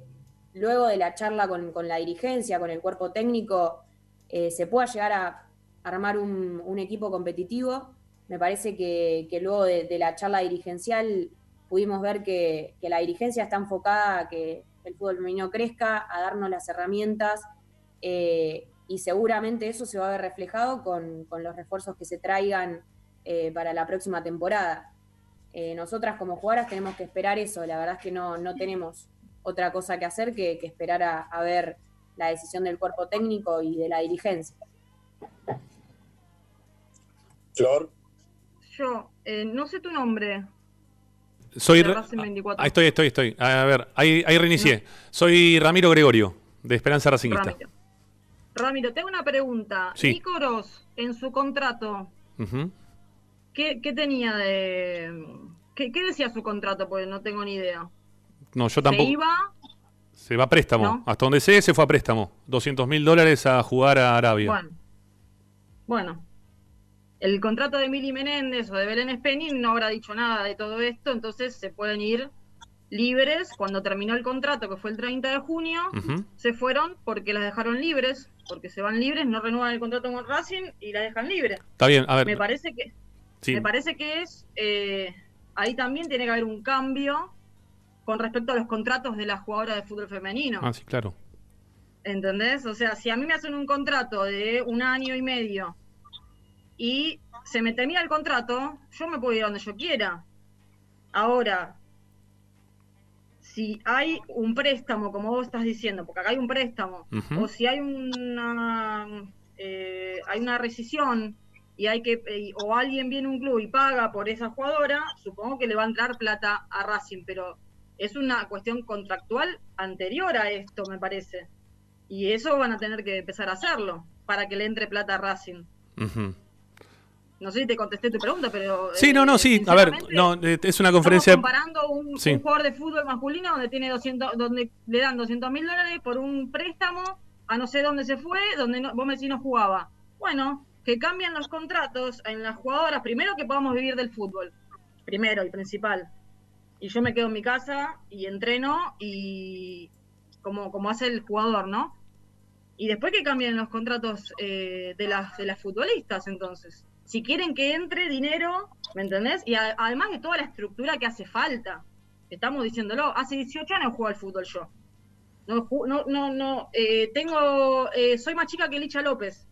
luego de la charla con, la dirigencia, con el cuerpo técnico, eh, se pueda llegar a armar un, equipo competitivo. Me parece que, luego de, la charla dirigencial pudimos ver que, la dirigencia está enfocada a que el fútbol femenino crezca, a darnos las herramientas eh, y seguramente eso se va a ver reflejado con, los refuerzos que se traigan eh, para la próxima temporada. Eh, nosotras como jugadoras tenemos que esperar eso, la verdad es que no, tenemos otra cosa que hacer que, esperar a, ver la decisión del cuerpo técnico y de la dirigencia. Flor. Yo, eh, no sé tu nombre. Soy. Ah, estoy, estoy, estoy. A ver, ahí, ahí reinicié. Soy Ramiro Gregorio, de Esperanza Racingista. Ramiro, tengo una pregunta. Sí. en su contrato, ¿Qué, tenía de. ¿Qué, decía su contrato? Porque no tengo ni idea. No, yo tampoco. ¿Se iba? Se va a préstamo. Hasta donde sé, se fue a préstamo. 200 mil dólares a jugar a Arabia. Bueno. Bueno. El contrato de Mili Menéndez o de Belén Spenin no habrá dicho nada de todo esto, entonces se pueden ir libres. Cuando terminó el contrato, que fue el 30 de junio, se fueron porque las dejaron libres, porque se van libres, no renuevan el contrato con Racing y las dejan libres. Está bien, a ver. Me parece que. Me parece que es, eh, ahí también tiene que haber un cambio con respecto a los contratos de las jugadoras de fútbol femenino. Ah, sí, claro. ¿Entendés? O sea, si a mí me hacen un contrato de un año y medio y se me termina el contrato, yo me puedo ir donde yo quiera. Ahora, si hay un préstamo, como vos estás diciendo, porque acá hay un préstamo, o si hay una, eh, hay una rescisión y hay que eh, o alguien viene a un club y paga por esa jugadora, supongo que le va a entrar plata a Racing, pero es una cuestión contractual anterior a esto, me parece. Y eso van a tener que empezar a hacerlo para que le entre plata a Racing. No sé si te contesté tu pregunta, pero... Sí, no, no, sí. A ver, no, es una conferencia... comparando un, jugador de fútbol masculino donde tiene 200, donde le dan 200 mil dólares por un préstamo a no sé dónde se fue, donde no, vos me decís no jugaba. Bueno, que cambian los contratos en las jugadoras, primero que podamos vivir del fútbol, primero el principal. Y yo me quedo en mi casa y entreno y como, como hace el jugador, ¿no? Y después que cambien los contratos eh, de, las, de las futbolistas, entonces. Si quieren que entre dinero, ¿me entendés? Y además de toda la estructura que hace falta. Estamos diciéndolo, hace 18 años juego al fútbol yo. No, no, no, no eh, tengo, eh, soy más chica que Licha López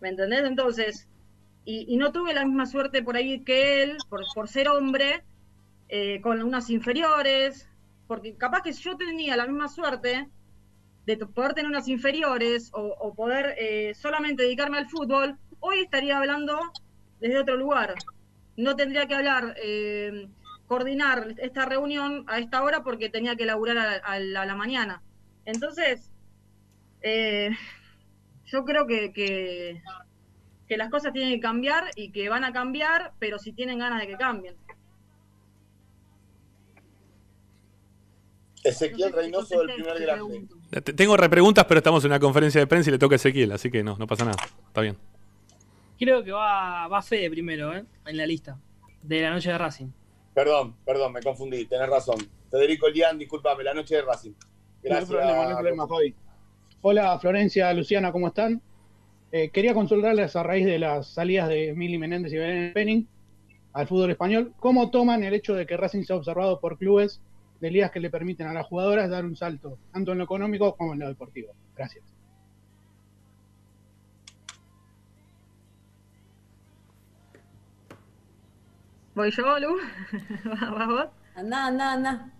¿Me entendés? Entonces, y, no tuve la misma suerte por ahí que él, por, ser hombre, eh, con unas inferiores, porque capaz que yo tenía la misma suerte de poder tener unas inferiores o, poder eh, solamente dedicarme al fútbol, hoy estaría hablando desde otro lugar. No tendría que hablar, eh, coordinar esta reunión a esta hora porque tenía que laburar a, la mañana. Entonces, yo creo que, que, las cosas tienen que cambiar y que van a cambiar, pero si tienen ganas de que cambien. Ezequiel Reynoso del primer grande. Tengo repreguntas, pero estamos en una conferencia de prensa y le toca a Ezequiel, así que no, no pasa nada. Está bien. Creo que va, va Fede primero, ¿eh? En la lista de la noche de Racing. Perdón, perdón, me confundí, tenés razón. Federico Lian, discúlpame, la noche de Racing. Gracias. No hay problema, no hay problema, Hola Florencia, Luciana, ¿cómo están? Eh, quería consultarles a raíz de las salidas de Mili Menéndez y Belén Penning al fútbol español, ¿cómo toman el hecho de que Racing sea observado por clubes de ligas que le permiten a las jugadoras dar un salto, tanto en lo económico como en lo deportivo? Gracias. ¿Voy yo, Lu? ¿Vas Anda, anda, anda.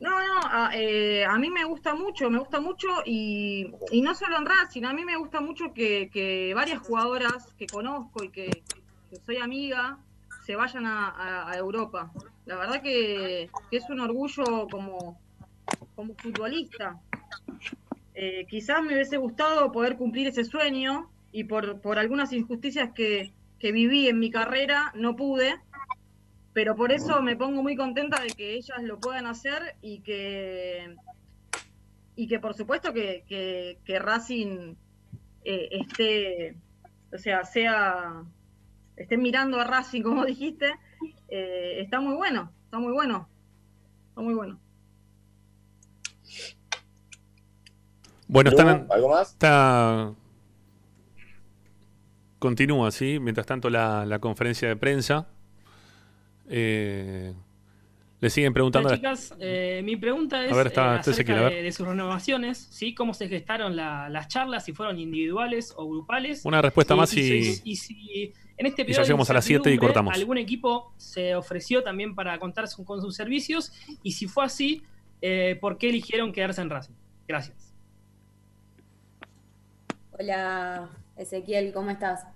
No, no, a, eh, a, mí me gusta mucho, me gusta mucho y, y no solo en Racing, a mí me gusta mucho que, varias jugadoras que conozco y que, soy amiga se vayan a, Europa. La verdad que, es un orgullo como, como futbolista. Eh, quizás me hubiese gustado poder cumplir ese sueño y por, por algunas injusticias que, que viví en mi carrera no pude, pero por eso me pongo muy contenta de que ellas lo puedan hacer y que y que por supuesto que, que, Racing eh, esté, o sea, sea, esté mirando a Racing, como dijiste, eh, está muy bueno, está muy bueno, está muy bueno. Bueno, están, ¿algo más? Está, continúa, ¿sí? Mientras tanto la, la conferencia de prensa. Eh, le siguen preguntando. chicas, eh, mi pregunta es eh, acerca de, sus renovaciones, ¿sí? ¿Cómo se gestaron las charlas? Si fueron individuales o grupales. Una respuesta más y, y, si en este periodo ya llegamos a las 7 y cortamos. ¿Algún equipo se ofreció también para contarse con sus servicios? Y si fue así, ¿por qué eligieron quedarse en Racing? Gracias. Hola, Ezequiel, ¿cómo estás?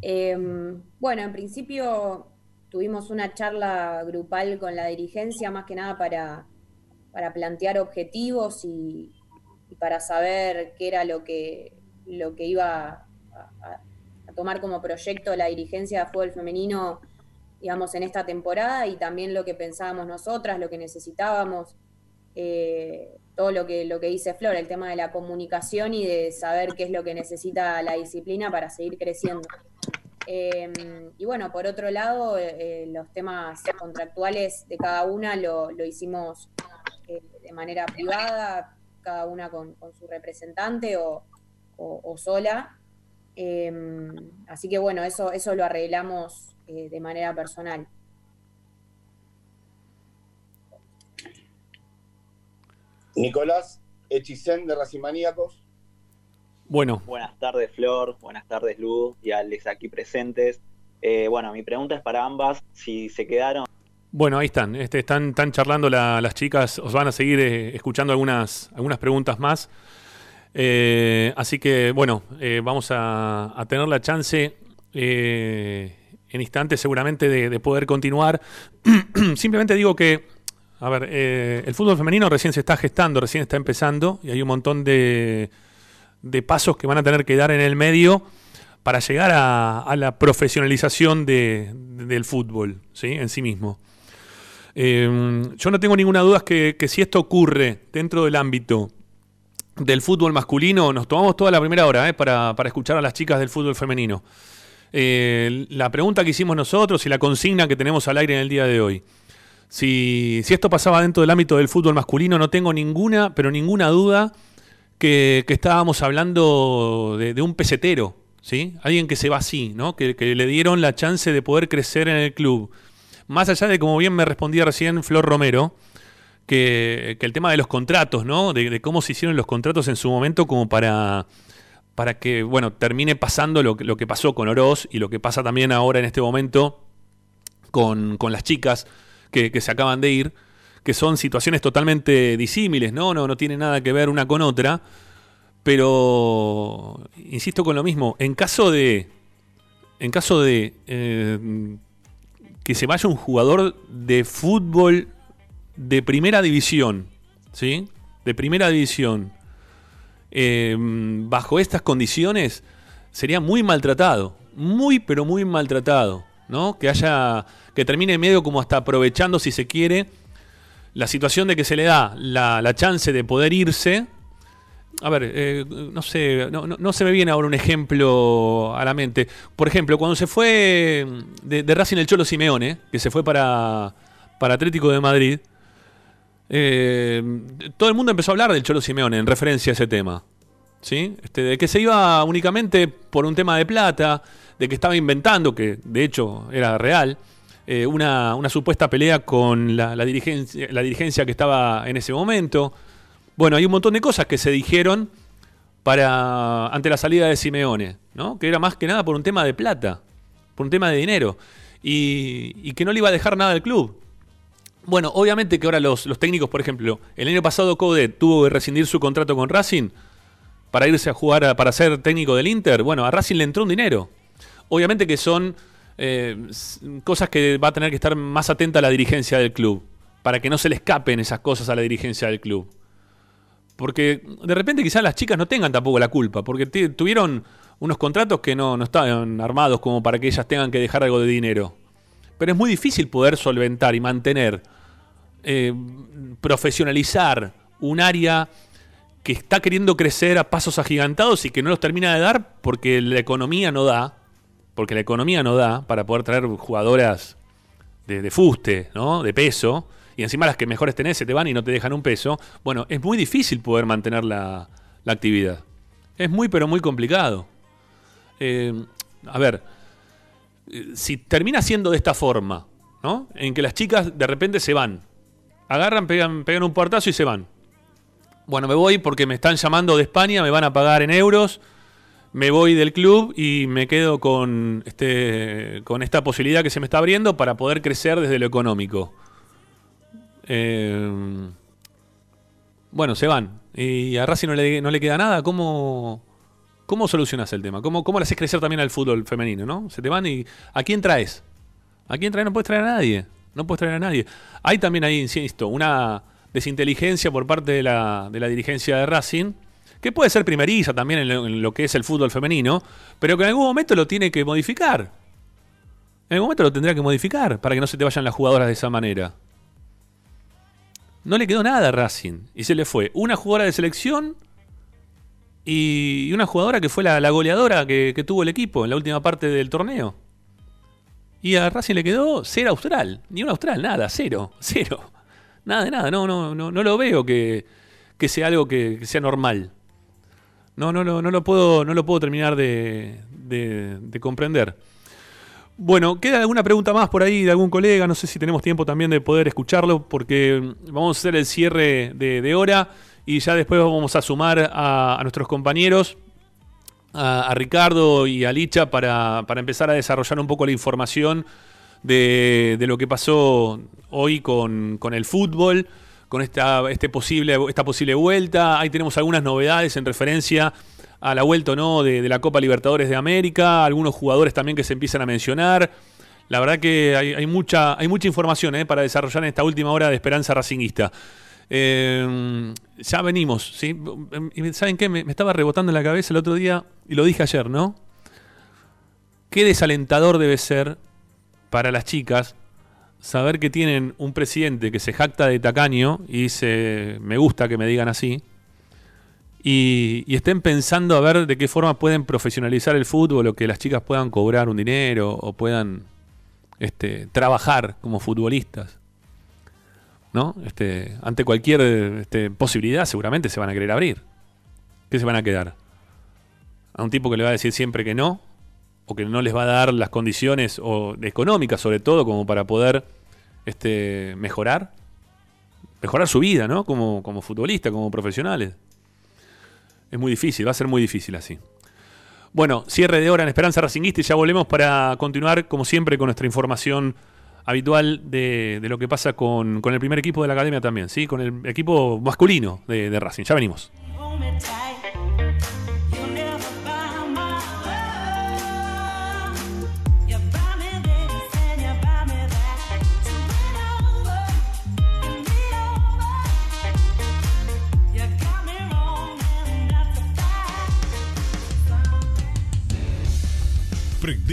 Bueno, en principio tuvimos una charla grupal con la dirigencia, más que nada para, plantear objetivos y, para saber qué era lo que, lo que iba a, tomar como proyecto la dirigencia de fútbol femenino, digamos, en esta temporada y también lo que pensábamos nosotras, lo que necesitábamos. Eh, todo lo que, lo que dice Flor, el tema de la comunicación y de saber qué es lo que necesita la disciplina para seguir creciendo. Em, y bueno, por otro lado, eh, los temas contractuales de cada una lo, hicimos eh, de manera privada, cada una con, su representante o, sola. Em, así que bueno, eso, eso lo arreglamos eh, de manera personal. Nicolás Echicén de Racimaníacos. Bueno. Buenas tardes, Flor. Buenas tardes, Luz y Alex aquí presentes. Eh, bueno, mi pregunta es para ambas. Si se quedaron. Bueno, ahí están. Este, están, están charlando las chicas. Os van a seguir eh, escuchando algunas, algunas preguntas más. Eh, así que, bueno, vamos a, tener la chance en instantes seguramente de, poder continuar. Simplemente digo que, a ver, el fútbol femenino recién se está gestando, recién está empezando y hay un montón de de pasos que van a tener que dar en el medio para llegar a, la profesionalización del fútbol ¿sí? en sí mismo. Em, yo no tengo ninguna duda que, si esto ocurre dentro del ámbito del fútbol masculino, nos tomamos toda la primera hora ¿eh? para, escuchar a las chicas del fútbol femenino. Eh, la pregunta que hicimos nosotros y la consigna que tenemos al aire en el día de hoy. Si, si esto pasaba dentro del ámbito del fútbol masculino, no tengo ninguna, pero ninguna duda que, estábamos hablando de, un pesetero, ¿sí? Alguien que se va así, ¿no? Que, le dieron la chance de poder crecer en el club. Más allá de, como bien me respondía recién Flor Romero, que, el tema de los contratos, ¿no? De, cómo se hicieron los contratos en su momento como para, para que, bueno, termine pasando lo, lo que pasó con Oroz y lo que pasa también ahora en este momento con, las chicas que, se acaban de ir, que son situaciones totalmente disímiles, ¿no? No, no tiene nada que ver una con otra, pero insisto con lo mismo, en caso de, en caso de eh, que se vaya un jugador de fútbol de primera división, ¿sí? De primera división, eh, bajo estas condiciones, sería muy maltratado, muy pero muy maltratado, ¿no? Que haya, que termine medio como hasta aprovechando, si se quiere, la situación de que se le da la, chance de poder irse. A ver, eh, no sé, no, se me viene ahora un ejemplo a la mente. Por ejemplo, cuando se fue de, de Racing el Cholo Simeone, que se fue para, para Atlético de Madrid, eh, todo el mundo empezó a hablar del Cholo Simeone en referencia a ese tema. ¿Sí? Este, de que se iba únicamente por un tema de plata, de que estaba inventando, que de hecho era real, eh, una, supuesta pelea con la, dirigencia, la dirigencia que estaba en ese momento. Bueno, hay un montón de cosas que se dijeron para ante la salida de Simeone, ¿no? que era más que nada por un tema de plata, por un tema de dinero, y, que no le iba a dejar nada al club. Bueno, obviamente que ahora los, técnicos, por ejemplo, el año pasado Code tuvo que rescindir su contrato con Racing para irse a jugar, para ser técnico del Inter. Bueno, a Racing le entró un dinero. Obviamente que son eh, cosas que va a tener que estar más atenta la dirigencia del club, para que no se le escapen esas cosas a la dirigencia del club. Porque de repente quizás las chicas no tengan tampoco la culpa, porque tuvieron unos contratos que no, no estaban armados como para que ellas tengan que dejar algo de dinero. Pero es muy difícil poder solventar y mantener, eh, profesionalizar un área que está queriendo crecer a pasos agigantados y que no los termina de dar porque la economía no da, porque la economía no da para poder traer jugadoras de, fuste, ¿no? de peso, y encima las que mejores tenés se te van y no te dejan un peso, bueno, es muy difícil poder mantener la, actividad. Es muy, pero muy complicado. Eh, a ver, si termina siendo de esta forma, ¿no? En que las chicas de repente se van, agarran, pegan, pegan un portazo y se van. Bueno, me voy porque me están llamando de España, me van a pagar en euros, me voy del club y me quedo con, este, con esta posibilidad que se me está abriendo para poder crecer desde lo económico. Eh, bueno, se van. Y a Racing no le, no le queda nada. ¿Cómo, ¿Cómo solucionas el tema? ¿Cómo, ¿Cómo le haces crecer también al fútbol femenino? ¿no? Se te van y. ¿A quién traes? ¿A quién traes? No puedes traer a nadie. No puedes traer a nadie. Hay también ahí, insisto, una desinteligencia por parte de la, de la dirigencia de Racing, que puede ser primeriza también en lo, que es el fútbol femenino, pero que en algún momento lo tiene que modificar. En algún momento lo tendrá que modificar para que no se te vayan las jugadoras de esa manera. No le quedó nada a Racing. Y se le fue una jugadora de selección y una jugadora que fue la, goleadora que, tuvo el equipo en la última parte del torneo. Y a Racing le quedó cero austral. Ni un austral, nada, cero, cero. Nada de nada, no, no, no, no lo veo que, sea algo que, sea normal. No, no, no, no lo puedo, no lo puedo terminar de, de, comprender. Bueno, queda alguna pregunta más por ahí de algún colega, no sé si tenemos tiempo también de poder escucharlo, porque vamos a hacer el cierre de, de hora y ya después vamos a sumar a, nuestros compañeros, a, Ricardo y a Licha, para, empezar a desarrollar un poco la información de, lo que pasó hoy con, el fútbol, con esta, este posible, esta posible vuelta. Ahí tenemos algunas novedades en referencia a la vuelta o no de, la Copa Libertadores de América, algunos jugadores también que se empiezan a mencionar. La verdad que hay, mucha, hay mucha información eh, para desarrollar en esta última hora de Esperanza Racinguista. Eh, ya venimos, ¿sí? ¿Saben qué? Me, estaba rebotando en la cabeza el otro día, y lo dije ayer, ¿no? Qué desalentador debe ser para las chicas saber que tienen un presidente que se jacta de tacaño y dice, me gusta que me digan así, y, estén pensando a ver de qué forma pueden profesionalizar el fútbol o que las chicas puedan cobrar un dinero o puedan este, trabajar como futbolistas. ¿no? Este, ante cualquier este, posibilidad seguramente se van a querer abrir. ¿Qué se van a quedar? ¿A un tipo que le va a decir siempre que no? ¿O que no les va a dar las condiciones o económicas sobre todo como para poder este, mejorar? Mejorar su vida, ¿no? Como, como futbolista, como profesionales. Es muy difícil, va a ser muy difícil así. Bueno, cierre de hora en Esperanza Racinguista y ya volvemos para continuar, como siempre, con nuestra información habitual de, lo que pasa con, el primer equipo de la academia también, ¿sí? Con el equipo masculino de, de Racing. Ya venimos.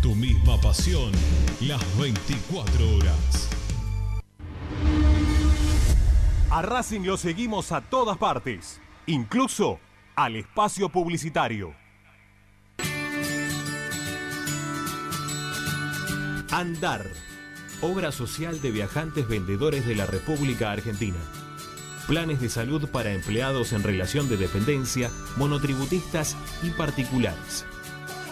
tu misma pasión, las 24 horas. A Racing lo seguimos a todas partes, incluso al espacio publicitario. Andar, obra social de viajantes vendedores de la República Argentina. Planes de salud para empleados en relación de dependencia, monotributistas y particulares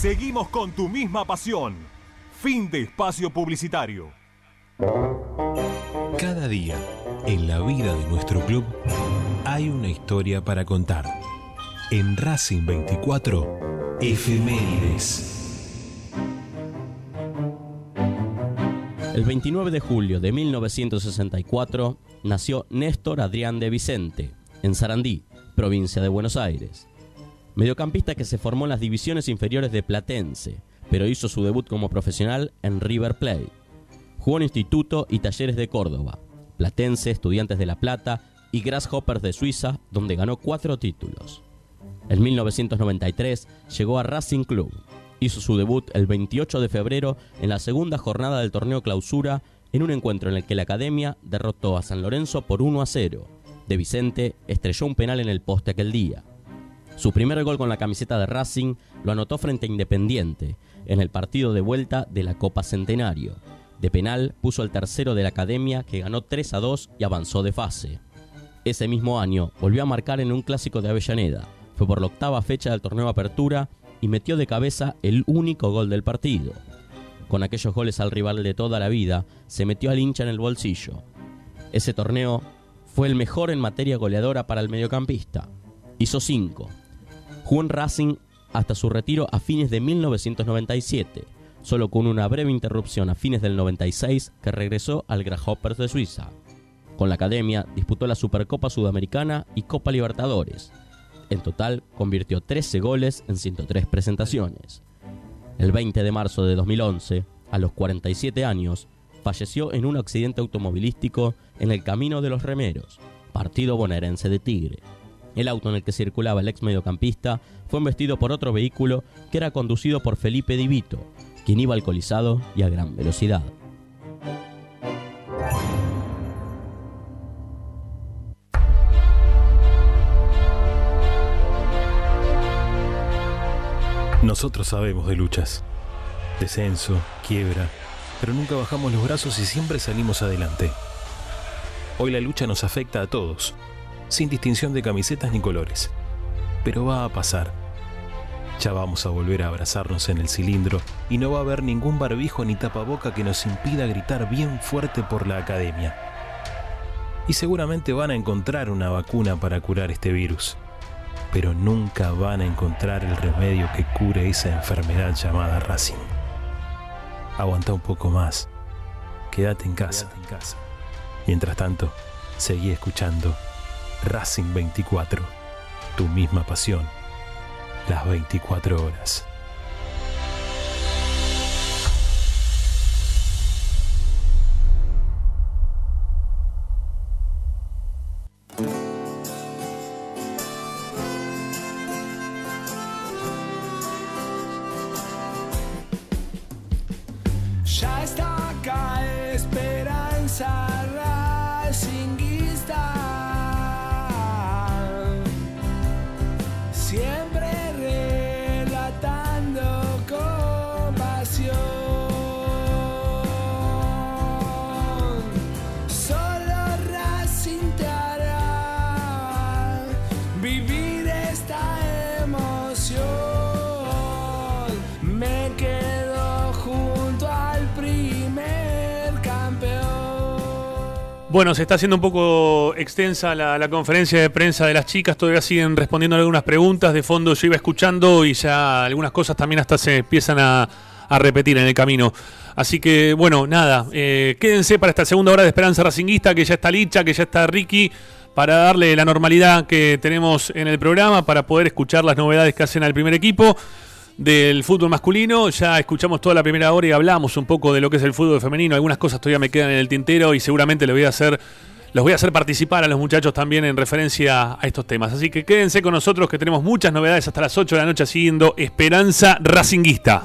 Seguimos con tu misma pasión. Fin de espacio publicitario. Cada día, en la vida de nuestro club, hay una historia para contar. En Racing 24, Efemérides. El 29 de julio de 1964 nació Néstor Adrián de Vicente, en Sarandí, provincia de Buenos Aires mediocampista que se formó en las divisiones inferiores de Platense, pero hizo su debut como profesional en River Plate. Jugó en Instituto y Talleres de Córdoba, Platense, Estudiantes de La Plata y Grasshoppers de Suiza, donde ganó cuatro títulos. En 1993 llegó a Racing Club. Hizo su debut el 28 de febrero en la segunda jornada del torneo Clausura en un encuentro en el que la Academia derrotó a San Lorenzo por 1 a 0. De Vicente estrelló un penal en el poste aquel día. Su primer gol con la camiseta de Racing lo anotó frente a Independiente en el partido de vuelta de la Copa Centenario. De penal puso el tercero de la Academia que ganó 3 a 2 y avanzó de fase. Ese mismo año volvió a marcar en un clásico de Avellaneda. Fue por la octava fecha del torneo Apertura y metió de cabeza el único gol del partido. Con aquellos goles al rival de toda la vida, se metió al hincha en el bolsillo. Ese torneo fue el mejor en materia goleadora para el mediocampista. Hizo 5, Jugó en Racing hasta su retiro a fines de 1997, solo con una breve interrupción a fines del 96 que regresó al Grasshoppers de Suiza. Con la academia disputó la Supercopa Sudamericana y Copa Libertadores. En total convirtió 13 goles en 103 presentaciones. El 20 de marzo de 2011, a los 47 años, falleció en un accidente automovilístico en el Camino de los Remeros, partido bonaerense de Tigre. El auto en el que circulaba el ex mediocampista fue embestido por otro vehículo que era conducido por Felipe Divito, quien iba alcoholizado y a gran velocidad. Nosotros sabemos de luchas, descenso, quiebra, pero nunca bajamos los brazos y siempre salimos adelante. Hoy la lucha nos afecta a todos sin distinción de camisetas ni colores. Pero va a pasar. Ya vamos a volver a abrazarnos en el cilindro y no va a haber ningún barbijo ni tapaboca que nos impida gritar bien fuerte por la academia. Y seguramente van a encontrar una vacuna para curar este virus, pero nunca van a encontrar el remedio que cure esa enfermedad llamada Racing. Aguanta un poco más. Quédate en casa. Mientras tanto, seguí escuchando Racing 24, tu misma pasión, las 24 horas. Bueno, se está haciendo un poco extensa la, conferencia de prensa de las chicas, todavía siguen respondiendo algunas preguntas, de fondo yo iba escuchando y ya algunas cosas también hasta se empiezan a, a repetir en el camino. Así que bueno, nada, eh, quédense para esta segunda hora de Esperanza Racinguista, que ya está Licha, que ya está Ricky, para darle la normalidad que tenemos en el programa, para poder escuchar las novedades que hacen al primer equipo del fútbol masculino. Ya escuchamos toda la primera hora y hablamos un poco de lo que es el fútbol femenino. Algunas cosas todavía me quedan en el tintero y seguramente le voy a hacer, los voy a hacer participar a los muchachos también en referencia a estos temas. Así que quédense con nosotros que tenemos muchas novedades hasta las 8 de la noche siguiendo Esperanza Racinguista.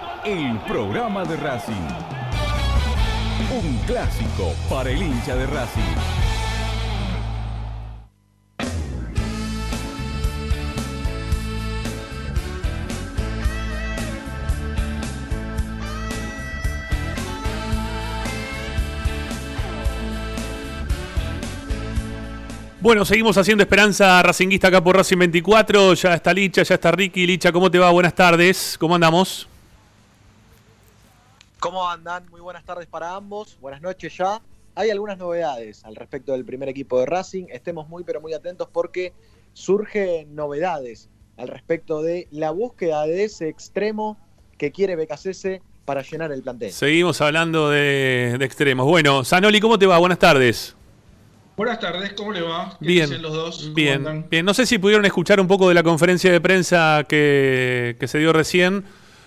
el programa de Racing. Un clásico para el hincha de Racing. Bueno, seguimos haciendo Esperanza Racinguista acá por Racing 24. Ya está Licha, ya está Ricky. Licha, ¿cómo te va? Buenas tardes. ¿Cómo andamos? ¿Cómo andan? Muy buenas tardes para ambos. Buenas noches ya. Hay algunas novedades al respecto del primer equipo de Racing. Estemos muy pero muy atentos porque surgen novedades al respecto de la búsqueda de ese extremo que quiere BKCS para llenar el plantel. Seguimos hablando de, de extremos. Bueno, Sanoli, ¿cómo te va? Buenas tardes. Buenas tardes, ¿cómo le va? ¿Qué Bien, dicen los dos? ¿Cómo bien, andan? bien. No sé si pudieron escuchar un poco de la conferencia de prensa que, que se dio recién,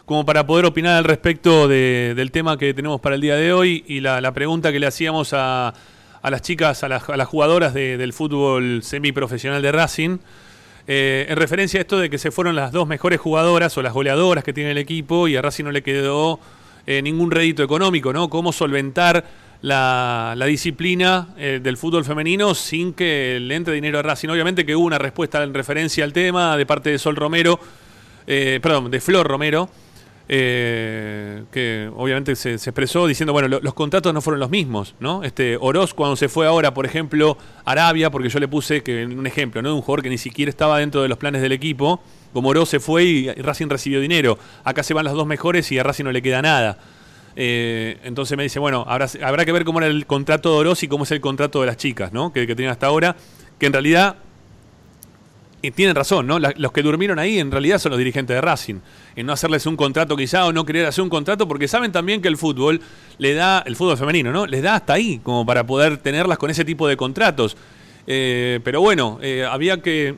como para poder opinar al respecto de- del tema que tenemos para el día de hoy y la, pregunta que le hacíamos a, las chicas, a las, a las jugadoras de- del fútbol semiprofesional de Racing. eh, en referencia a esto de que se fueron las dos mejores jugadoras o las goleadoras que tiene el equipo y a Racing no le quedó eh, ningún rédito económico, ¿no? Cómo solventar la, la disciplina eh, del fútbol femenino sin que le entre dinero a Racing. Obviamente que hubo una respuesta en referencia al tema de parte de Sol Romero, eh, perdón, de Flor Romero, eh, que obviamente se, expresó diciendo, bueno, lo- los contratos no fueron los mismos, ¿no? Este Oroz cuando se fue ahora, por ejemplo, Arabia, porque yo le puse que un ejemplo, ¿no? Un jugador que ni siquiera estaba dentro de los planes del equipo, como Oroz se fue y Racing recibió dinero. Acá se van las dos mejores y a Racing no le queda nada. Eh, entonces me dice, bueno, habrá, habrá que ver cómo era el contrato de Oroz y cómo es el contrato de las chicas, ¿no? Que, que tienen hasta ahora, que en realidad y tienen razón, ¿no? Los que durmieron ahí en realidad son los dirigentes de Racing. En no hacerles un contrato quizá o no querer hacer un contrato porque saben también que el fútbol le da, el fútbol femenino, ¿no? Les da hasta ahí como para poder tenerlas con ese tipo de contratos. Eh, pero bueno, eh, había que...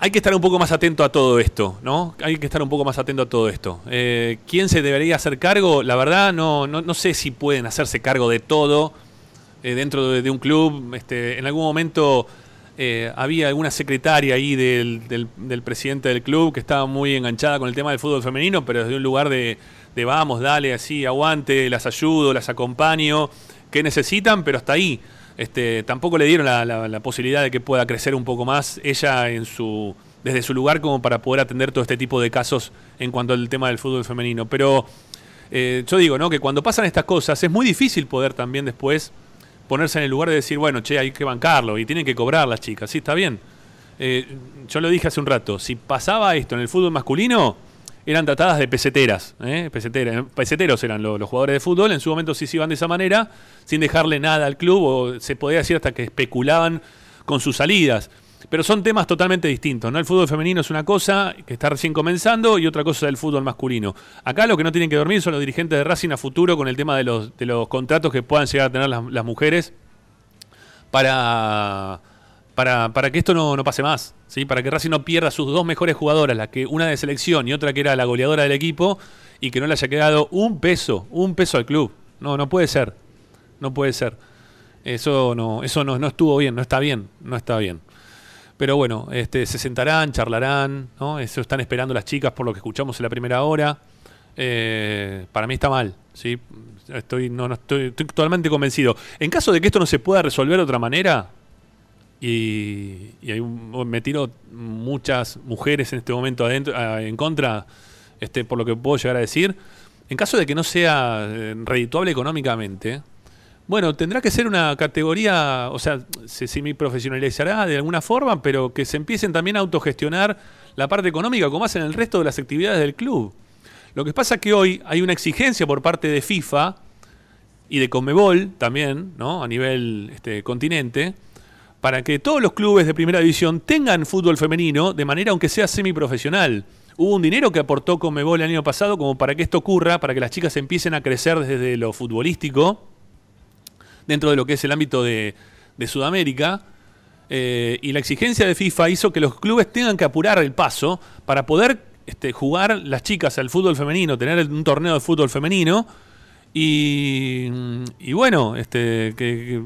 Hay que estar un poco más atento a todo esto, ¿no? Hay que estar un poco más atento a todo esto. Eh, ¿Quién se debería hacer cargo? La verdad, no, no, no sé si pueden hacerse cargo de todo dentro de, de un club. Este, en algún momento eh, había alguna secretaria ahí del, del- del presidente del club que estaba muy enganchada con el tema del fútbol femenino, pero desde un lugar de, de vamos, dale, así, aguante, las ayudo, las acompaño, que necesitan, pero hasta ahí. Este, tampoco le dieron la, la- la posibilidad de que pueda crecer un poco más ella en su desde su lugar como para poder atender todo este tipo de casos en cuanto al tema del fútbol femenino. Pero eh, yo digo, ¿no? Que cuando pasan estas cosas es muy difícil poder también después ponerse en el lugar de decir, bueno, che, hay que bancarlo y tienen que cobrar las chicas. Sí, está bien. Eh, yo lo dije hace un rato, si pasaba esto en el fútbol masculino, eran tratadas de peseteras, ¿eh? Peseteras, peseteros eran los, los jugadores de fútbol, en su momento sí se iban de esa manera, sin dejarle nada al club, o se podía decir hasta que especulaban con sus salidas. Pero son temas totalmente distintos, ¿no? El fútbol femenino es una cosa que está recién comenzando y otra cosa del fútbol masculino. Acá lo que no tienen que dormir son los dirigentes de Racing a futuro con el tema de los, de los contratos que puedan llegar a tener las, mujeres para, para, para que esto no, no pase más, ¿sí? Para que Racing no pierda sus dos mejores jugadoras, la que una de selección y otra que era la goleadora del equipo, y que no le haya quedado un peso, un peso al club. No, no puede ser. No puede ser. Eso no, eso no, no estuvo bien, no está bien, no está bien. Pero bueno, este, se sentarán, charlarán, ¿no? Eso están esperando las chicas por lo que escuchamos en la primera hora. Eh, para mí está mal, ¿sí? Estoy, no, no estoy, totalmente convencido. En caso de que esto no se pueda resolver de otra manera, y, y hay un- me tiro muchas mujeres en este momento adentro, en contra, este, por lo que puedo llegar a decir, en caso de que no sea eh, redituable económicamente, bueno, tendrá que ser una categoría, o sea, se semiprofesionalizará de alguna forma, pero que se empiecen también a autogestionar la parte económica como hacen el resto de las actividades del club. Lo que pasa es que hoy hay una exigencia por parte de FIFA y de Conmebol también, ¿no? A nivel este, continente, para que todos los clubes de primera división tengan fútbol femenino de manera aunque sea semiprofesional. Hubo un dinero que aportó Conmebol el año pasado como para que esto ocurra, para que las chicas empiecen a crecer desde lo futbolístico dentro de lo que es el ámbito de, Sudamérica. Eh, y la exigencia de FIFA hizo que los clubes tengan que apurar el paso para poder este, jugar las chicas al fútbol femenino, tener un torneo de fútbol femenino. Y, y bueno, este, que,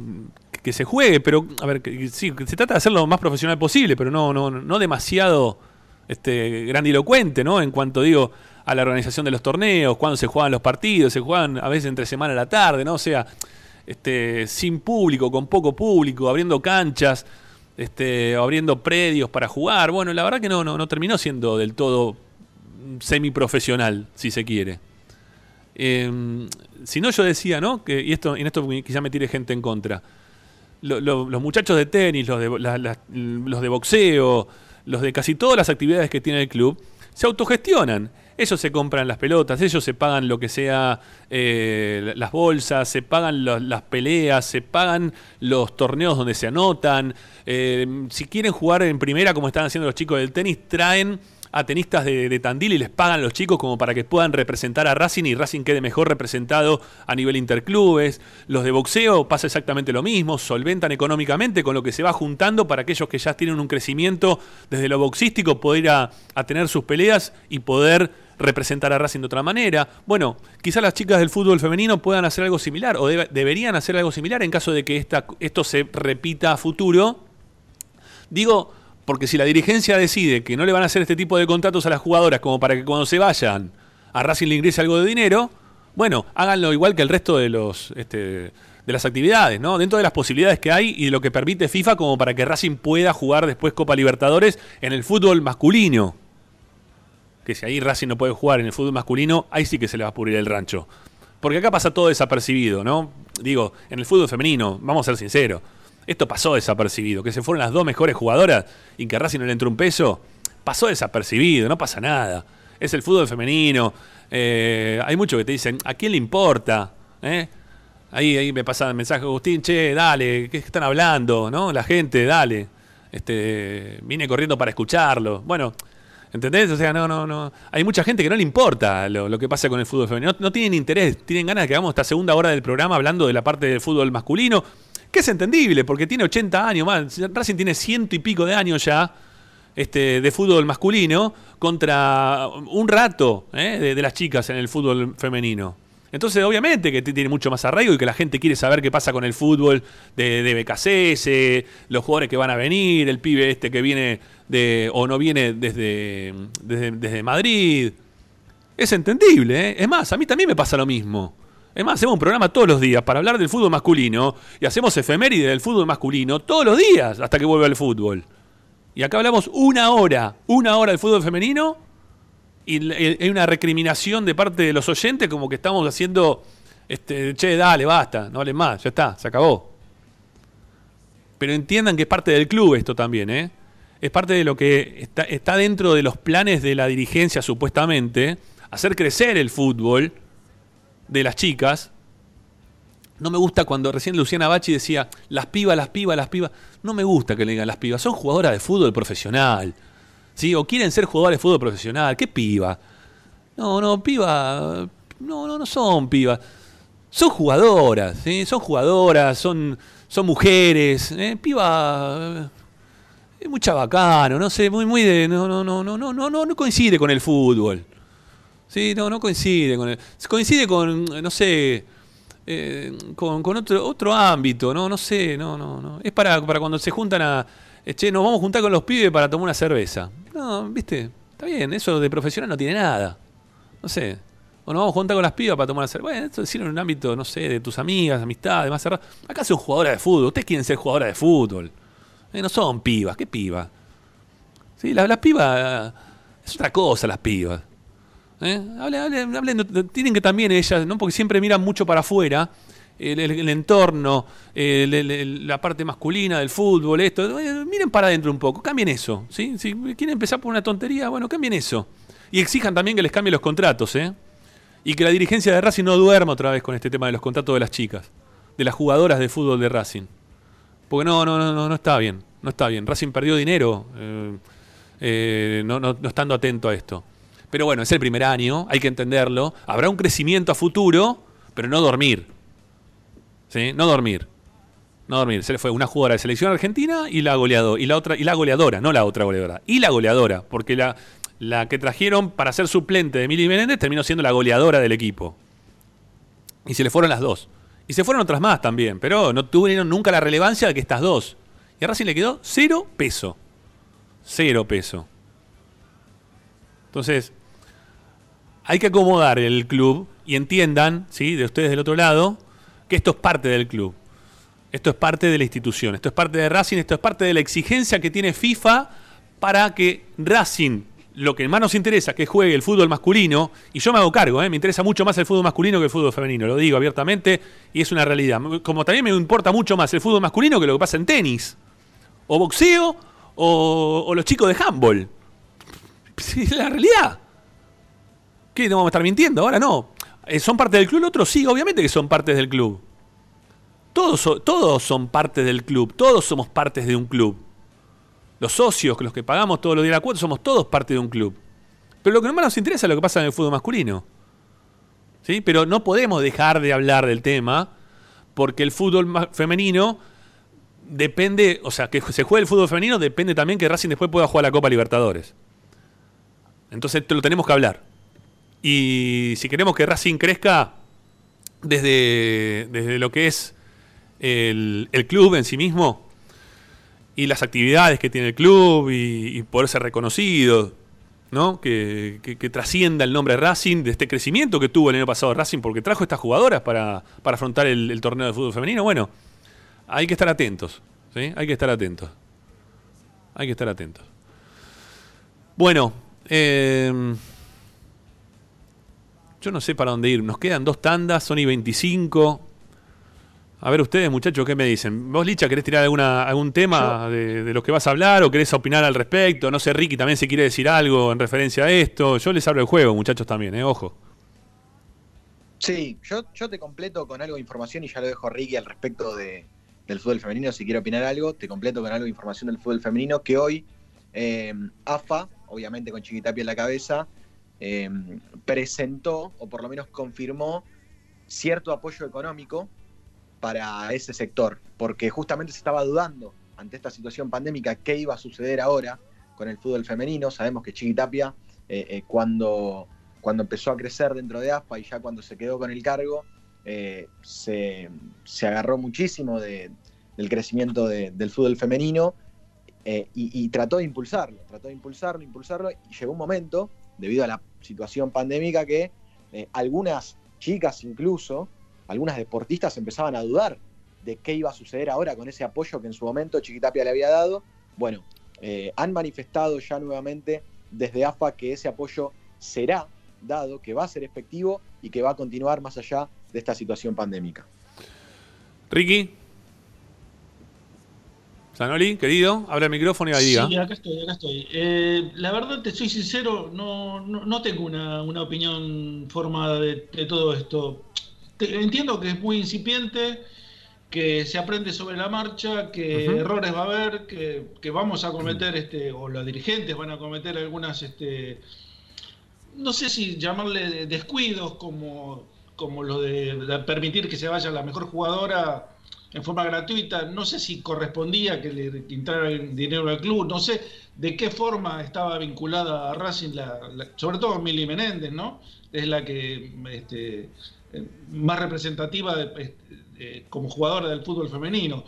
que- se juegue, pero a ver, sí, se trata de hacerlo lo más profesional posible, pero no, no, no demasiado este, grandilocuente, ¿no? En cuanto digo a la organización de los torneos, cuándo se juegan los partidos, se juegan a veces entre semana a la tarde, ¿no? O sea, este, sin público, con poco público, abriendo canchas, este, abriendo predios para jugar. Bueno, la verdad que no, no, no terminó siendo del todo semiprofesional, si se quiere. Eh, si no, yo decía, ¿no? Que, y esto, en esto quizá me tire gente en contra. Lo- lo- los muchachos de tenis, los de, los de boxeo, los de casi todas las actividades que tiene el club, se autogestionan. Ellos se compran las pelotas, ellos se pagan lo que sea eh, las bolsas, se pagan las peleas, se pagan los torneos donde se anotan. Eh, si quieren jugar en primera, como están haciendo los chicos del tenis, traen a tenistas de, Tandil y les pagan los chicos como para que puedan representar a Racing y Racing quede mejor representado a nivel interclubes. Los de boxeo pasa exactamente lo mismo, solventan económicamente con lo que se va juntando para aquellos que ya tienen un crecimiento desde lo boxístico, poder a tener sus peleas y poder representar a Racing de otra manera. Bueno, quizás las chicas del fútbol femenino puedan hacer algo similar o debe- deberían hacer algo similar en caso de que esta, esto se repita a futuro. Digo, porque si la dirigencia decide que no le van a hacer este tipo de contratos a las jugadoras como para que cuando se vayan a Racing le ingrese algo de dinero, bueno, háganlo igual que el resto de los este, de las actividades, ¿no? Dentro de las posibilidades que hay y de lo que permite FIFA como para que Racing pueda jugar después Copa Libertadores en el fútbol masculino. Que si ahí Racing no puede jugar en el fútbol masculino, ahí sí que se le va a pudrir el rancho. Porque acá pasa todo desapercibido, ¿no? Digo, en el fútbol femenino, vamos a ser sinceros, esto pasó desapercibido. Que se fueron las dos mejores jugadoras y que Racing no le entró un peso, pasó desapercibido, no pasa nada. Es el fútbol femenino. eh, hay muchos que te dicen, ¿a quién le importa? ¿Eh? Ahí, ahí me pasa el mensaje, Agustín, che, dale, ¿qué están hablando? ¿No? La gente, dale. Este, vine corriendo para escucharlo. Bueno, ¿entendés? O sea, no, no, no. Hay mucha gente que no le importa lo, que pasa con el fútbol femenino. No, tienen interés, tienen ganas de que hagamos esta segunda hora del programa hablando de la parte del fútbol masculino, que es entendible, porque tiene 80 años más. Racing tiene ciento y pico de años ya este, de fútbol masculino contra un rato ¿eh? de, de las chicas en el fútbol femenino. Entonces, obviamente que tiene mucho más arraigo y que la gente quiere saber qué pasa con el fútbol de, de BKCS, los jugadores que van a venir, el pibe este que viene de o no viene desde, desde, Madrid. Es entendible, ¿eh? Es más, a mí también me pasa lo mismo. Es más, hacemos un programa todos los días para hablar del fútbol masculino y hacemos efeméride del fútbol masculino todos los días hasta que vuelva el fútbol. Y acá hablamos una hora, una hora del fútbol femenino y hay una recriminación de parte de los oyentes como que estamos haciendo, este, che, dale, basta, no vale más, ya está, se acabó. Pero entiendan que es parte del club esto también, ¿eh? Es parte de lo que está, dentro de los planes de la dirigencia supuestamente, hacer crecer el fútbol de las chicas. No me gusta cuando recién Luciana Bachi decía, las pibas, las pibas, las pibas. No me gusta que le digan las pibas, son jugadoras de fútbol profesional. ¿Sí? O quieren ser jugadores de fútbol profesional. ¿Qué piba? No, no, piba. No, no, no son pibas. Son jugadoras. Son jugadoras, son, son mujeres. ¿eh? Piba. Es muy chabacano, no sé, muy, muy de. No, no, no, no, no, no, no, coincide con el fútbol. Sí, no, no coincide con el. Coincide con, no sé. Eh, con, otro, otro ámbito, no, no sé, no, no, no. Es para, para cuando se juntan a. eh, Che, nos vamos a juntar con los pibes para tomar una cerveza. No, viste, está bien, eso de profesional no tiene nada. No sé. O nos vamos a juntar con las pibas para tomar una cerveza. Bueno, esto es en un ámbito, no sé, de tus amigas, amistades, más cerrado. Acá son jugadoras de fútbol. Ustedes quieren ser jugadoras de fútbol. No son pibas, ¿qué pibas? Sí, las, pibas. Es otra cosa, las pibas. ¿Eh? Hablen, hablen, hablen, tienen que también ellas, ¿no? porque siempre miran mucho para afuera, el, entorno, la parte masculina del fútbol, esto. eh, Miren para adentro un poco, cambien eso. ¿sí? Si quieren empezar por una tontería, bueno, cambien eso. Y exijan también que les cambien los contratos, ¿eh? Y que la dirigencia de Racing no duerma otra vez con este tema de los contratos de las chicas, de las jugadoras de fútbol de Racing. Porque no, no, no, no, está bien, no está bien. Racing perdió dinero eh, eh, no, no, no estando atento a esto. Pero bueno, es el primer año, hay que entenderlo. Habrá un crecimiento a futuro, pero no dormir. ¿Sí? No dormir. No dormir. Se le fue una jugadora de selección argentina y la goleadora. Y la otra, y la goleadora, no la otra goleadora. Y la goleadora. Porque la, la que trajeron para ser suplente de Mili Menéndez terminó siendo la goleadora del equipo. Y se le fueron las dos. Y se fueron otras más también, pero no tuvieron nunca la relevancia de que estas dos. Y a Racing le quedó cero peso. Cero peso. Entonces, hay que acomodar el club y entiendan, ¿sí? de ustedes del otro lado, que esto es parte del club. Esto es parte de la institución, esto es parte de Racing, esto es parte de la exigencia que tiene FIFA para que Racing, lo que más nos interesa, que juegue el fútbol masculino, y yo me hago cargo, ¿eh? me interesa mucho más el fútbol masculino que el fútbol femenino, lo digo abiertamente, y es una realidad. Como también me importa mucho más el fútbol masculino que lo que pasa en tenis, o boxeo, o, los chicos de handball. Es la realidad. ¿Qué? ¿No vamos a estar mintiendo? Ahora no. Eh, ¿Son parte del club? Otros sí, obviamente que son partes del club. Todos, todos son parte del club. Todos somos partes de un club. Los socios, los que pagamos todos los días la cuota, somos todos parte de un club. Pero lo que más nos interesa es lo que pasa en el fútbol masculino. ¿Sí? Pero no podemos dejar de hablar del tema porque el fútbol femenino depende, o sea, que se juegue el fútbol femenino depende también que Racing después pueda jugar la Copa Libertadores. Entonces lo tenemos que hablar. Y si queremos que Racing crezca desde, desde lo que es el, el club en sí mismo y las actividades que tiene el club y, y poder ser reconocido, ¿no? Que, que- trascienda el nombre Racing de este crecimiento que tuvo el año pasado Racing porque trajo estas jugadoras para, para afrontar el, torneo de fútbol femenino. Bueno, hay que estar atentos, ¿sí? Hay que estar atentos. Hay que estar atentos. Bueno, eh, yo no sé para dónde ir. Nos quedan dos tandas, son y 25. A ver ustedes, muchachos, ¿qué me dicen? ¿Vos, Licha, querés tirar alguna, algún tema de, de los que vas a hablar o querés opinar al respecto? No sé, Ricky también se quiere decir algo en referencia a esto. Yo les abro el juego, muchachos, también, ¿eh? Ojo. Sí, yo, yo te completo con algo de información y ya lo dejo a Ricky al respecto de, del fútbol femenino. Si quiere opinar algo, te completo con algo de información del fútbol femenino que hoy eh, AFA, obviamente con Chiquitapia en la cabeza, eh, presentó o por lo menos confirmó cierto apoyo económico para ese sector, porque justamente se estaba dudando ante esta situación pandémica qué iba a suceder ahora con el fútbol femenino. Sabemos que Chiquitapia, eh, eh, cuando, cuando empezó a crecer dentro de AFA y ya cuando se quedó con el cargo, eh, se, se agarró muchísimo de- del crecimiento de- del fútbol femenino eh, y, y trató de impulsarlo, trató de impulsarlo, impulsarlo, y llegó un momento, debido a la situación pandémica, que eh, algunas chicas incluso, algunas deportistas empezaban a dudar de qué iba a suceder ahora con ese apoyo que en su momento Chiquitapia le había dado. Bueno, Eh, han manifestado ya nuevamente desde AFA que ese apoyo será dado, que va a ser efectivo y que va a continuar más allá de esta situación pandémica. Ricky. Sanoli, querido, habla el micrófono y ahí diga. Sí, acá estoy, acá estoy. Eh, la verdad, te soy sincero, no, no, no tengo una, una, opinión formada de, de todo esto. Te, entiendo que es muy incipiente, que se aprende sobre la marcha, que uh -huh. errores va a haber, que, que, vamos a cometer, este, o los dirigentes van a cometer algunas, este, no sé si llamarle descuidos como, como lo de, de permitir que se vaya la mejor jugadora en forma gratuita, no sé si correspondía que le entrara dinero al club, no sé de qué forma estaba vinculada a Racing, la, la, sobre todo Mili Menéndez, ¿no? Es la que este, más representativa de, como jugadora del fútbol femenino.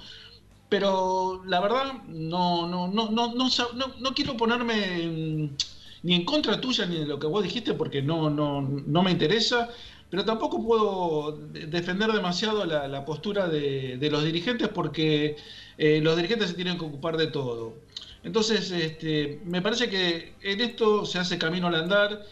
Pero la verdad, no, no, no, no, no, no quiero ponerme ni en contra tuya ni de lo que vos dijiste porque no, no, no me interesa pero tampoco puedo defender demasiado la, postura de, de, los dirigentes porque eh, los dirigentes se tienen que ocupar de todo. Entonces, este, me parece que en esto se hace camino al andar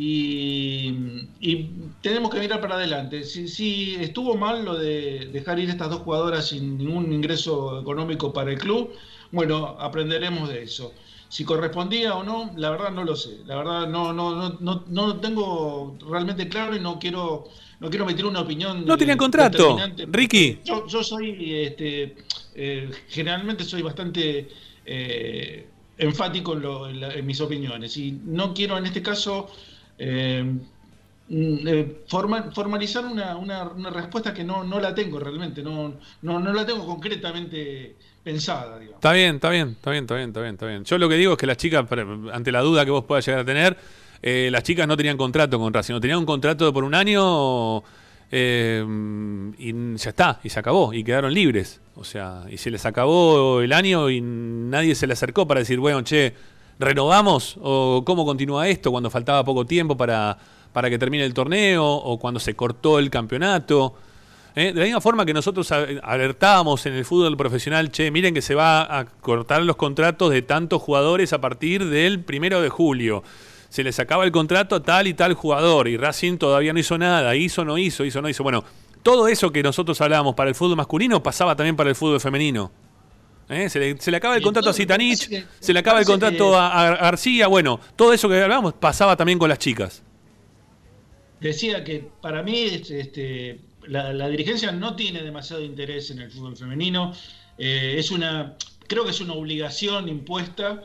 y, y tenemos que mirar para adelante. Si, si, estuvo mal lo de dejar ir estas dos jugadoras sin ningún ingreso económico para el club, bueno, aprenderemos de eso. Si correspondía o no, la verdad no lo sé. La verdad no, no, no, no, no lo tengo realmente claro y no quiero, no quiero meter una opinión. No tenían contrato, Ricky. Yo, yo soy, este, eh, generalmente soy bastante eh, enfático en, lo, en, la, en, mis opiniones y no quiero en este caso eh, Formal, formalizar una, una, respuesta que no, no la tengo realmente, no, no, no la tengo concretamente pensada. Está bien, está bien, está bien, está bien, está bien, está bien. Yo lo que digo es que las chicas, ante la duda que vos puedas llegar a tener, eh, las chicas no tenían contrato con Racing, no tenían un contrato por un año eh, y ya está, y se acabó, y quedaron libres. O sea, y se les acabó el año y nadie se le acercó para decir, bueno, che, ¿renovamos? ¿O cómo continúa esto cuando faltaba poco tiempo para para que termine el torneo o cuando se cortó el campeonato. ¿Eh? De la misma forma que nosotros alertábamos en el fútbol profesional, che, miren que se va a cortar los contratos de tantos jugadores a partir del primero de julio. Se les acaba el contrato a tal y tal jugador y Racing todavía no hizo nada, hizo, no hizo, hizo, no hizo. Bueno, todo eso que nosotros hablábamos para el fútbol masculino pasaba también para el fútbol femenino. ¿Eh? Se, le, se, le, acaba el contrato a Sitanich, se le acaba el contrato a, a García, bueno, todo eso que hablábamos pasaba también con las chicas decía que para mí este, la, la, dirigencia no tiene demasiado interés en el fútbol femenino. Eh, es una, creo que es una obligación impuesta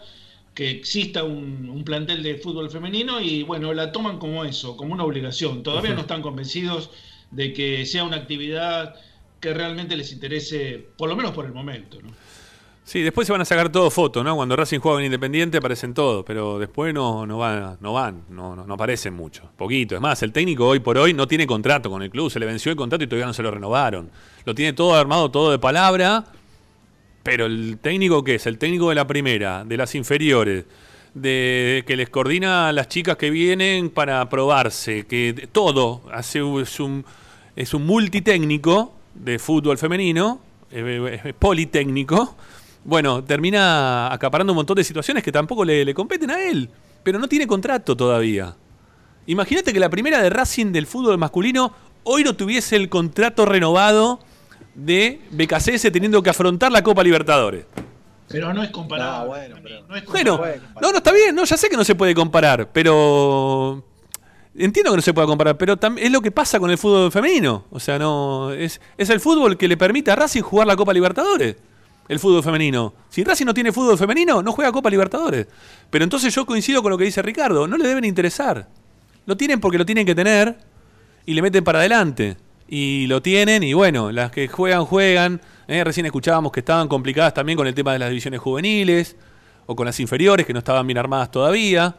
que exista un, un, plantel de fútbol femenino y bueno, la toman como eso, como una obligación. Todavía uh -huh. no están convencidos de que sea una actividad que realmente les interese, por lo menos por el momento. ¿no? Sí, después se van a sacar todo fotos, ¿no? Cuando Racing juega en Independiente aparecen todos, pero después no, no van, no van, no, no, aparecen mucho, poquito. Es más, el técnico hoy por hoy no tiene contrato con el club, se le venció el contrato y todavía no se lo renovaron. Lo tiene todo armado, todo de palabra, pero el técnico ¿qué es? El técnico de la primera, de las inferiores, de que les coordina a las chicas que vienen para probarse, que todo hace es un es un multitécnico de fútbol femenino, es politécnico bueno, termina acaparando un montón de situaciones que tampoco le, le competen a él, pero no tiene contrato todavía. Imagínate que la primera de Racing del fútbol masculino hoy no tuviese el contrato renovado de BKCS teniendo que afrontar la Copa Libertadores. Pero no es comparable. No, bueno, pero... no, es bueno, no, no, está bien, no, ya sé que no se puede comparar, pero entiendo que no se pueda comparar, pero es lo que pasa con el fútbol femenino. O sea, no es, es el fútbol que le permite a Racing jugar la Copa Libertadores el fútbol femenino. Si Racing no tiene fútbol femenino, no juega Copa Libertadores. Pero entonces yo coincido con lo que dice Ricardo, no le deben interesar. Lo tienen porque lo tienen que tener y le meten para adelante. Y lo tienen y bueno, las que juegan, juegan. ¿eh? Recién escuchábamos que estaban complicadas también con el tema de las divisiones juveniles o con las inferiores que no estaban bien armadas todavía.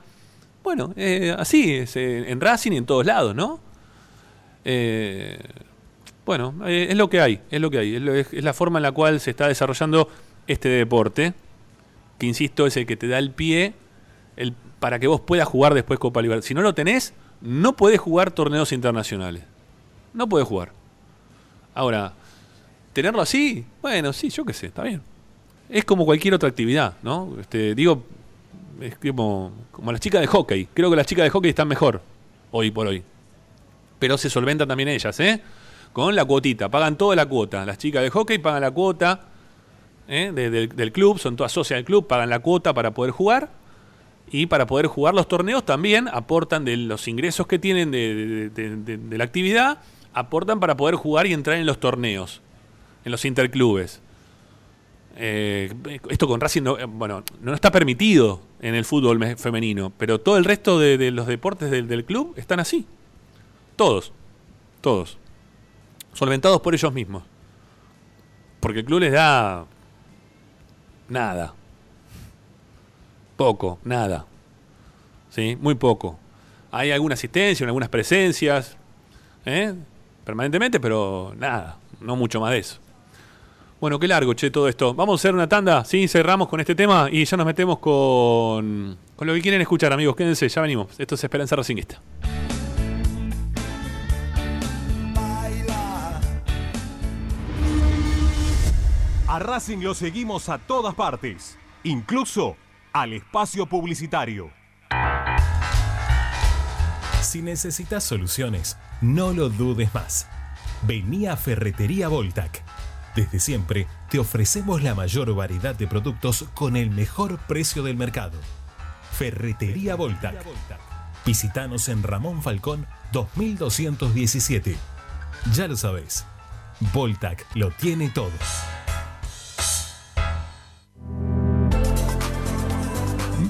Bueno, eh, así es en Racing y en todos lados, ¿no? Eh, bueno, eh, es lo que hay, es lo que hay, es, lo, es, es, la forma en la cual se está desarrollando este deporte, que insisto, es el que te da el pie el, para que vos puedas jugar después Copa Libertadores. Si no lo tenés, no podés jugar torneos internacionales. No podés jugar. Ahora, tenerlo así, bueno, sí, yo qué sé, está bien. es como cualquier otra actividad, ¿no? Este, digo, es como, como las chicas de hockey. Creo que las chicas de hockey están mejor hoy por hoy. Pero se solventan también ellas, ¿eh? Con la cuotita, pagan toda la cuota. Las chicas de hockey pagan la cuota ¿eh? de- del, club, son todas socias del club, pagan la cuota para poder jugar. Y para poder jugar los torneos también aportan de los ingresos que tienen de, de- la actividad, aportan para poder jugar y entrar en los torneos, en los interclubes. Eh, esto con Racing, no, eh, bueno, no está permitido en el fútbol me- femenino, pero todo el resto de, los deportes del club están así. Todos, todos. Solventados por ellos mismos. Porque el club les da nada. Poco, nada. ¿Sí? Muy poco. Hay alguna asistencia, algunas presencias, ¿eh? permanentemente, pero nada, no mucho más de eso. Bueno, qué largo, che, todo esto. Vamos a hacer una tanda, sí, cerramos con este tema y ya nos metemos con, con lo que quieren escuchar, amigos. Quédense, ya venimos. Esto es Esperanza Racingista. A Racing lo seguimos a todas partes, incluso al espacio publicitario. Si necesitas soluciones, no lo dudes más. Vení a Ferretería Voltac. Desde siempre te ofrecemos la mayor variedad de productos con el mejor precio del mercado. Ferretería Voltac. Visítanos en Ramón Falcón 2217. Ya lo sabes, Voltac lo tiene todo.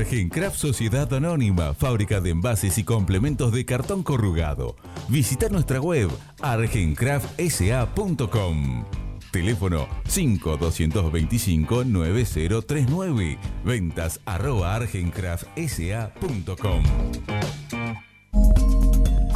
Argencraft Sociedad Anónima, fábrica de envases y complementos de cartón corrugado. Visita nuestra web argencraftsa.com. Teléfono 5225-9039. Ventas arroba argencraftsa.com.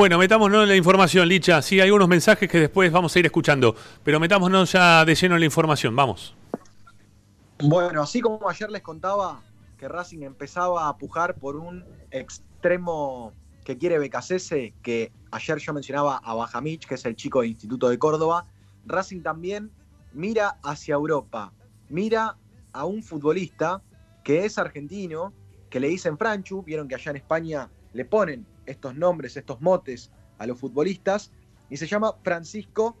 Bueno, metámonos en la información, Licha. Sí, hay unos mensajes que después vamos a ir escuchando, pero metámonos ya de lleno en la información. Vamos. Bueno, así como ayer les contaba que Racing empezaba a pujar por un extremo que quiere Becasese, que ayer yo mencionaba a Bajamich, que es el chico de Instituto de Córdoba, Racing también mira hacia Europa. mira a un futbolista que es argentino, que le dicen Franchu, vieron que allá en España le ponen estos nombres, estos motes a los futbolistas, y se llama Francisco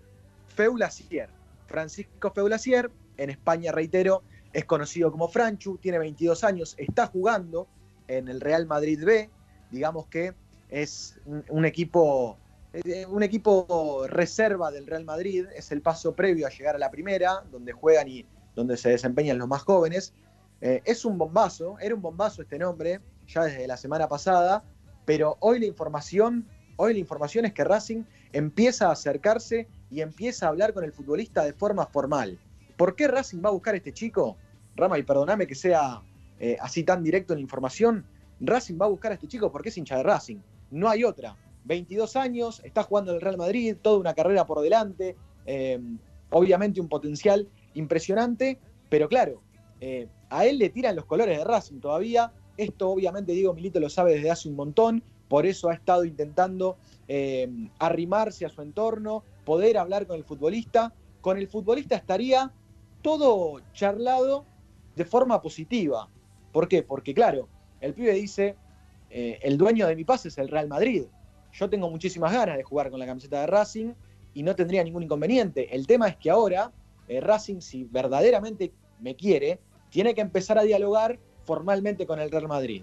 Feulacier. Francisco Feulacier, en España, reitero, es conocido como Franchu, tiene 22 años, está jugando en el Real Madrid B, digamos que es un, equipo eh, un equipo reserva del Real Madrid, es el paso previo a llegar a la primera, donde juegan y donde se desempeñan los más jóvenes. Eh, es un bombazo, era un bombazo este nombre, ya desde la semana pasada, pero hoy la información, hoy la información es que Racing empieza a acercarse y empieza a hablar con el futbolista de forma formal. ¿Por qué Racing va a buscar a este chico? Rama, y perdoname que sea eh, así tan directo en la información, Racing va a buscar a este chico porque es hincha de Racing. No hay otra. 22 años, está jugando en el Real Madrid, toda una carrera por delante, eh, obviamente un potencial impresionante, pero claro, eh, a él le tiran los colores de Racing todavía. Esto obviamente Diego Milito lo sabe desde hace un montón, por eso ha estado intentando eh, arrimarse a su entorno, poder hablar con el futbolista. Con el futbolista estaría todo charlado de forma positiva. ¿Por qué? Porque claro, el pibe dice, el dueño de mi pase es el Real Madrid yo tengo muchísimas ganas de jugar con la camiseta de Racing y no tendría ningún inconveniente. El tema es que ahora eh, Racing, si verdaderamente me quiere, tiene que empezar a dialogar formalmente con el Real Madrid.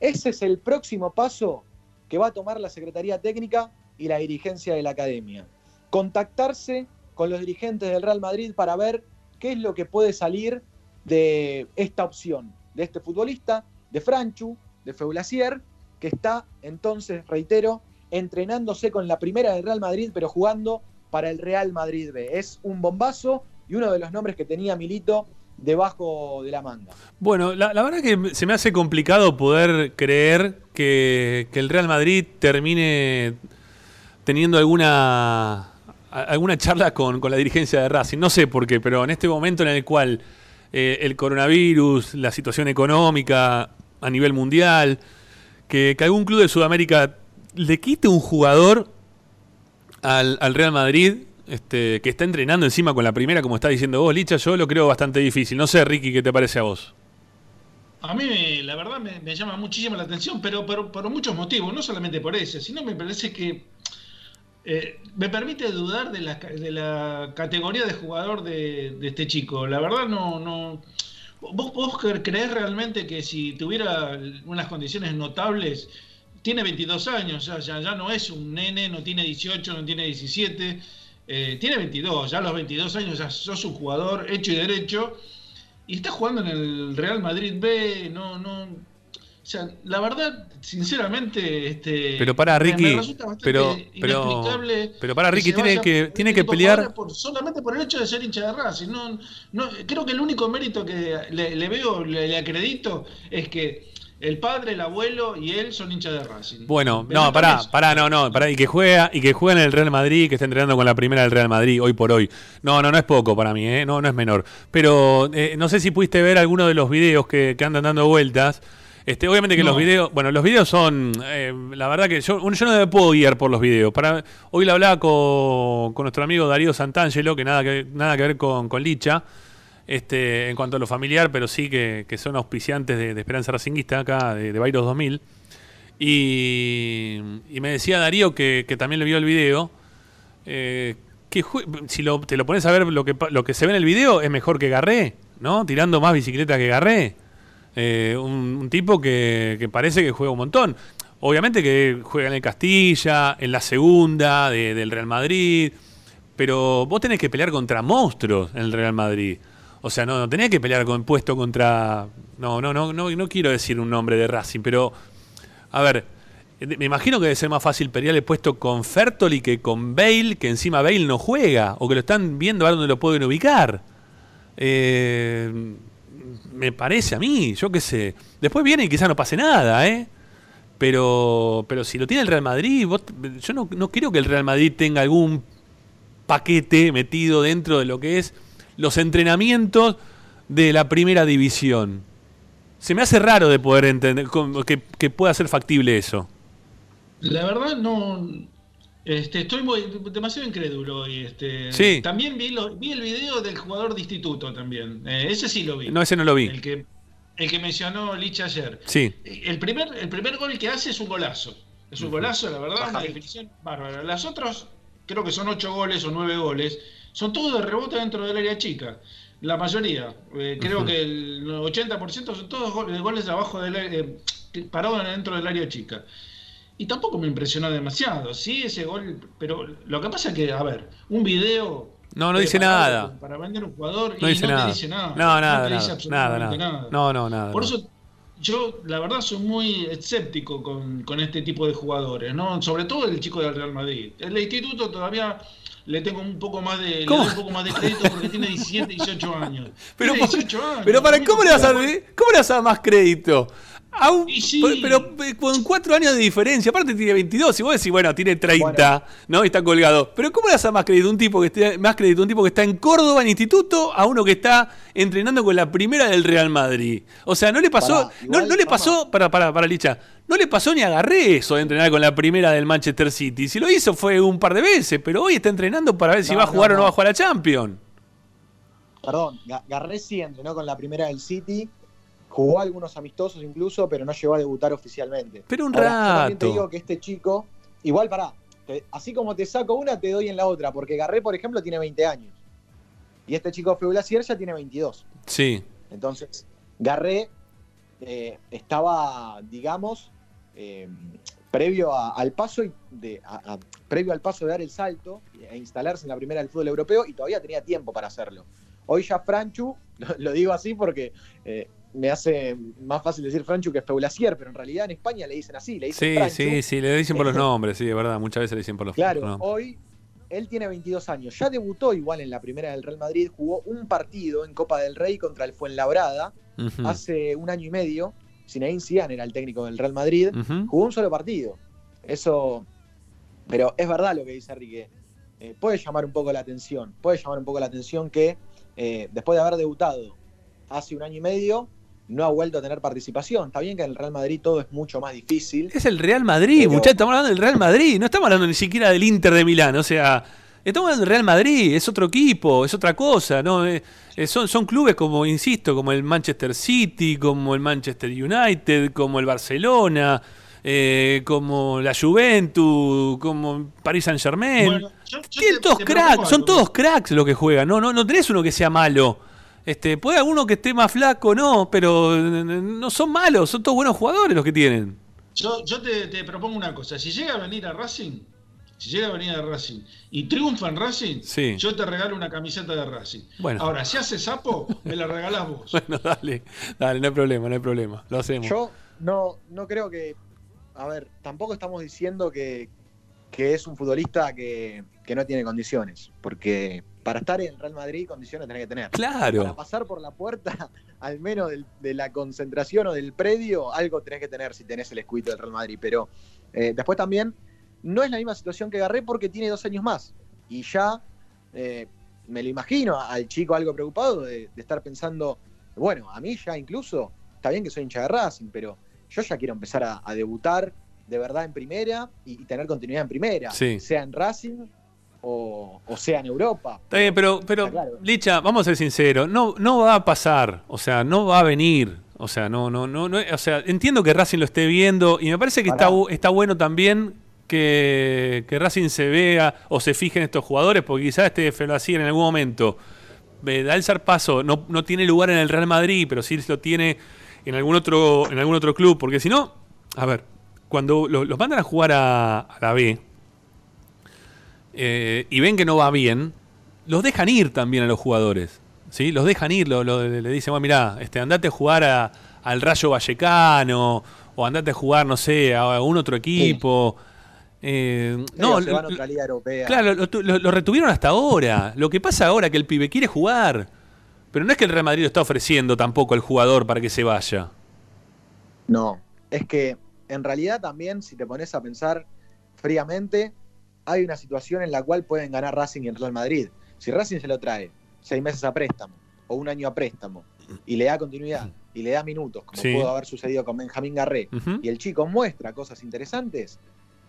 Ese es el próximo paso que va a tomar la Secretaría Técnica y la dirigencia de la academia. Contactarse con los dirigentes del Real Madrid para ver qué es lo que puede salir de esta opción, de este futbolista, de Franchu, de Feulacier, que está entonces, reitero, entrenándose con la primera del Real Madrid, pero jugando para el Real Madrid B. Es un bombazo y uno de los nombres que tenía Milito debajo de la manga. Bueno, la, verdad que se me hace complicado poder creer que, el Real Madrid termine teniendo alguna, alguna charla con, la dirigencia de Racing. No sé por qué, pero en este momento en el cual eh, el coronavirus, la situación económica a nivel mundial, que, que algún club de Sudamérica le quite un jugador al, Real Madrid este, que está entrenando encima con la primera, como está diciendo vos, Licha, yo lo creo bastante difícil. No sé, Ricky, ¿qué te parece a vos? A mí, la verdad, me, llama muchísimo la atención, pero, por muchos motivos, no solamente por ese, sino me parece que eh, me permite dudar de la, de la, categoría de jugador de, este chico. La verdad, no. no ¿Vos, ¿Vos creés realmente que si tuviera unas condiciones notables tiene 22 años, ya, ya, no es un nene, no tiene 18, no tiene 17, eh, tiene 22, ya a los 22 años ya sos un jugador hecho y derecho, y está jugando en el Real Madrid B, no, no, o sea, la verdad, sinceramente, este, pero para Ricky, pero, pero, pero para Ricky tiene que tiene que pelear solamente por el hecho de ser hincha de Racing. No, no, creo que el único mérito que le, veo, le acredito, es que el padre, el abuelo y él son hinchas de Racing. Bueno, no, pará, pará, no, no, pará, y que juega, y que juega en el Real Madrid, que está entrenando con la primera del Real Madrid hoy por hoy. No, no, no es poco para mí, ¿eh? no, no es menor. Pero eh, no sé si pudiste ver alguno de los videos que, andan dando vueltas. Este, obviamente que los videos, bueno, los videos son, eh, la verdad que yo, yo no me puedo guiar por los videos. Para, hoy le hablaba con, con nuestro amigo Darío Santangelo, que nada que, nada que ver con, con Licha este, en cuanto a lo familiar, pero sí que, son auspiciantes de, Esperanza Racinguista acá, de, de 2000. Y, me decía Darío que, también le vio el video. Eh, que si te lo pones a ver lo que, lo que se ve en el video es mejor que Garré, ¿no? Tirando más bicicleta que Garré. Eh, un, tipo que, parece que juega un montón. Obviamente que juega en el Castilla, en la segunda del Real Madrid, pero vos tenés que pelear contra monstruos en el Real Madrid. O sea, no, tenía que pelear con puesto contra. No, no, no, no, no quiero decir un nombre de Racing, pero. A ver, me imagino que debe ser más fácil pelear el puesto con Fertoli que con Bale, que encima Bale no juega, o que lo están viendo a ver dónde lo pueden ubicar. Eh, me parece a mí, yo qué sé. Después viene y quizás no pase nada, ¿eh? Pero, pero si lo tiene el Real Madrid, yo no, no creo que el Real Madrid tenga algún paquete metido dentro de lo que es los entrenamientos de la primera división. Se me hace raro de poder entender que, que pueda ser factible eso. La verdad no, Este, estoy muy, demasiado incrédulo hoy. Este, Sí. También vi, lo- vi el video del jugador de instituto también. Eh, ese sí lo vi. No, ese no lo vi. El que, el que mencionó Lich ayer. Sí. El primer, el primer gol que hace es un golazo. Es un golazo, la verdad, una definición bárbara. Las otras, creo que son ocho goles o nueve goles, son todos de rebote dentro del área chica. La mayoría. Eh, creo que el 80% son todos goles, goles abajo del área- eh, parados dentro del área chica. Y tampoco me impresionó demasiado, sí, ese gol. Pero lo que pasa es que, a ver, un video. No, no dice preparado nada. Para vender un jugador No y dice no nada. te dice nada. No, te nada, dice nada, absolutamente nada, nada. No, no, nada. Por no. eso yo, la verdad, soy muy escéptico con, con este tipo de jugadores, ¿no? Sobre todo el chico del Real Madrid. El instituto todavía le tengo un poco más de, le doy un poco más de crédito porque tiene 17, 18 años. Pero, Tiene por- 18 años. pero para, amigo, ¿cómo le vas a ¿cómo? dar, cómo le vas a dar más crédito? Pero, pero, eh, con cuatro años de diferencia, aparte tiene 22, y vos decís, bueno, tiene 30, ¿no? Y está colgado. Pero ¿cómo le a dar más crédito a un tipo que esté, más crédito un tipo que está en Córdoba en instituto a uno que está entrenando con la primera del Real Madrid? O sea, no le pasó, no, igual, no le pasó, para, para, para Licha, no le pasó ni agarré eso de entrenar con la primera del Manchester City. Si lo hizo fue un par de veces, pero hoy está entrenando para ver si No, va a jugar no, o no va a jugar a Champions. Perdón, Ga- Garré sí entrenó con la primera del City, jugó algunos amistosos incluso, pero no llegó a debutar oficialmente. Pero un Ahora, yo también te rato. digo que este chico, igual pará, te- así como te saco una, te doy en la otra, porque Garré, por ejemplo, tiene 20 años. Y este chico Feulasier ya tiene 22. Sí. Entonces, Garré eh, estaba, digamos, eh, previo a- al paso y de, a- a- previo al paso de dar el salto e instalarse en la primera del fútbol europeo y todavía tenía tiempo para hacerlo. Hoy ya Franchu, lo, lo digo así porque eh, me hace más fácil decir Franchu que Feulasier, pero en realidad en España le dicen así, le dicen Sí, Franchu. sí, sí, le dicen por los nombres, sí, de verdad, muchas veces le dicen por los Claro, nombres. hoy él tiene 22 años. Ya debutó igual en la primera del Real Madrid, jugó un partido en Copa del Rey contra el Fuenlabrada hace un año y medio. Zinedine Zidane era el técnico del Real Madrid. Jugó un solo partido. Eso. Pero es verdad lo que dice Enrique. Eh, puede llamar un poco la atención. Puede llamar un poco la atención que eh, después de haber debutado hace un año y medio, no ha vuelto a tener participación. Está bien que en el Real Madrid todo es mucho más difícil. Es el Real Madrid, Pero- muchachos, estamos hablando del Real Madrid, no estamos hablando ni siquiera del Inter de Milán, o sea, estamos hablando del Real Madrid, es otro equipo, es otra cosa, ¿no? Eh, eh, son, son clubes como, insisto, como el Manchester City, como el Manchester United, como el Barcelona, eh, como la Juventus, como Paris Saint Germain. Bueno, yo- yo Tienen te- todos te cracks, son todos cracks los que juegan, no, no, no tenés uno que sea malo. Este, puede haber uno que esté más flaco, no, pero eh, no son malos, son todos buenos jugadores los que tienen. Yo, yo te, te propongo una cosa. Si llega a venir a Racing, si llega a venir a Racing y triunfa en Racing, Sí. yo te regalo una camiseta de Racing. Bueno. Ahora, si hace sapo, me la regalás vos. Bueno, dale, dale, no hay problema, no hay problema, lo hacemos. Yo no, no creo que. A ver, tampoco estamos diciendo que, que es un futbolista que, que no tiene condiciones. Porque para estar en Real Madrid, condiciones tenés que tener. Claro. Para pasar por la puerta, al menos del- de la concentración o del predio, algo tenés que tener si tenés el escuito del Real Madrid. Pero eh, después también, no es la misma situación que Garré porque tiene dos años más. Y ya eh, me lo imagino al chico algo preocupado de, de estar pensando, bueno, a mí ya incluso, está bien que soy hincha de Racing, pero yo ya quiero empezar a, a debutar de verdad en primera y, y tener continuidad en primera, Sí. sea en Racing o, o sea en Europa. Está bien, pero, pero claro. Licha, vamos a ser sinceros, no, no va a pasar, o sea, no va a venir. O sea, no, no, no, no, o sea, entiendo que Racing lo esté viendo y me parece que está, Pará. está bueno también que, que Racing se vea o se fije en estos jugadores, porque quizás este Felacir en algún momento eh, da el zarpazo, no, no tiene lugar en el Real Madrid, pero sí lo tiene en algún otro, en algún otro club, porque si no, a ver, cuando lo- los mandan a jugar a, a la B eh, y ven que no va bien, los dejan ir también a los jugadores. ¿sí? Los dejan ir, lo- lo- le dicen, bueno, mirá, este, andate a jugar a- al Rayo Vallecano, o andate a jugar, no sé, a, a un otro equipo. Eh, no, lo- otra liga europea. Claro, lo retuvieron hasta ahora. Lo que pasa ahora es que el pibe quiere jugar. Pero no es que el Real Madrid lo está ofreciendo tampoco al jugador para que se vaya. No, es que en realidad también, si te pones a pensar fríamente, hay una situación en la cual pueden ganar Racing y el Real Madrid. Si Racing se lo trae seis meses a préstamo o un año a préstamo y le da continuidad y le da minutos, como Sí. pudo haber sucedido con Benjamín Garré, y el chico muestra cosas interesantes,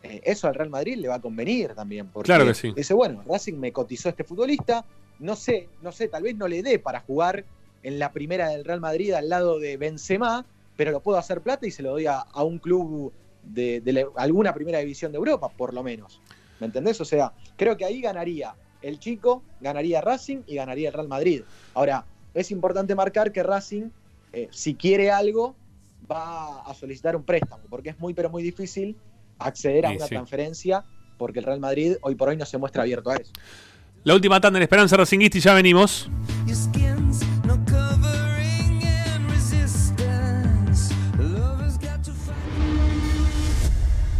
eh, eso al Real Madrid le va a convenir también. Porque Claro que sí. Dice, bueno, Racing me cotizó este futbolista, no sé, no sé, tal vez no le dé para jugar en la primera del Real Madrid al lado de Benzema, pero lo puedo hacer plata y se lo doy a, a un club de, de la- alguna primera división de Europa, por lo menos. ¿Me entendés? O sea, creo que ahí ganaría el chico, ganaría Racing y ganaría el Real Madrid. Ahora, es importante marcar que Racing, eh, si quiere algo, va a solicitar un préstamo, porque es muy, pero muy difícil acceder a Sí, una sí. transferencia, porque el Real Madrid hoy por hoy no se muestra abierto a eso. La última tanda en Esperanza Racinguista y ya venimos.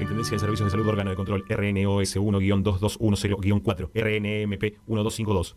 Superintendencia de Servicios de Salud Órgano de Control RNOS 1-2210-4 RNMP 1252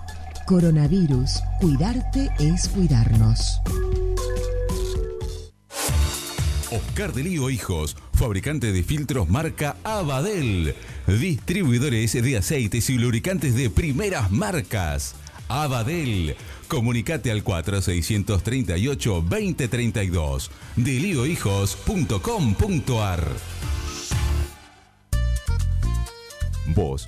Coronavirus. Cuidarte es cuidarnos. Oscar de Lío Hijos, fabricante de filtros marca Abadel. Distribuidores de aceites y lubricantes de primeras marcas. Abadel. Comunicate al 4638-2032. deliohijos.com.ar Vos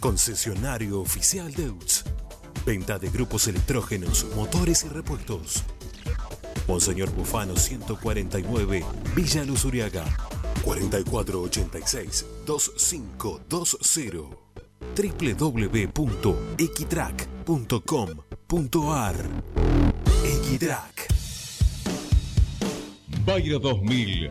concesionario oficial Deutz. Venta de grupos electrógenos, motores y repuestos. Monseñor Bufano 149, Villa Luz Uriaga. 4486-2520. www.equitrack.com.ar Equitrack. Bayro 2000,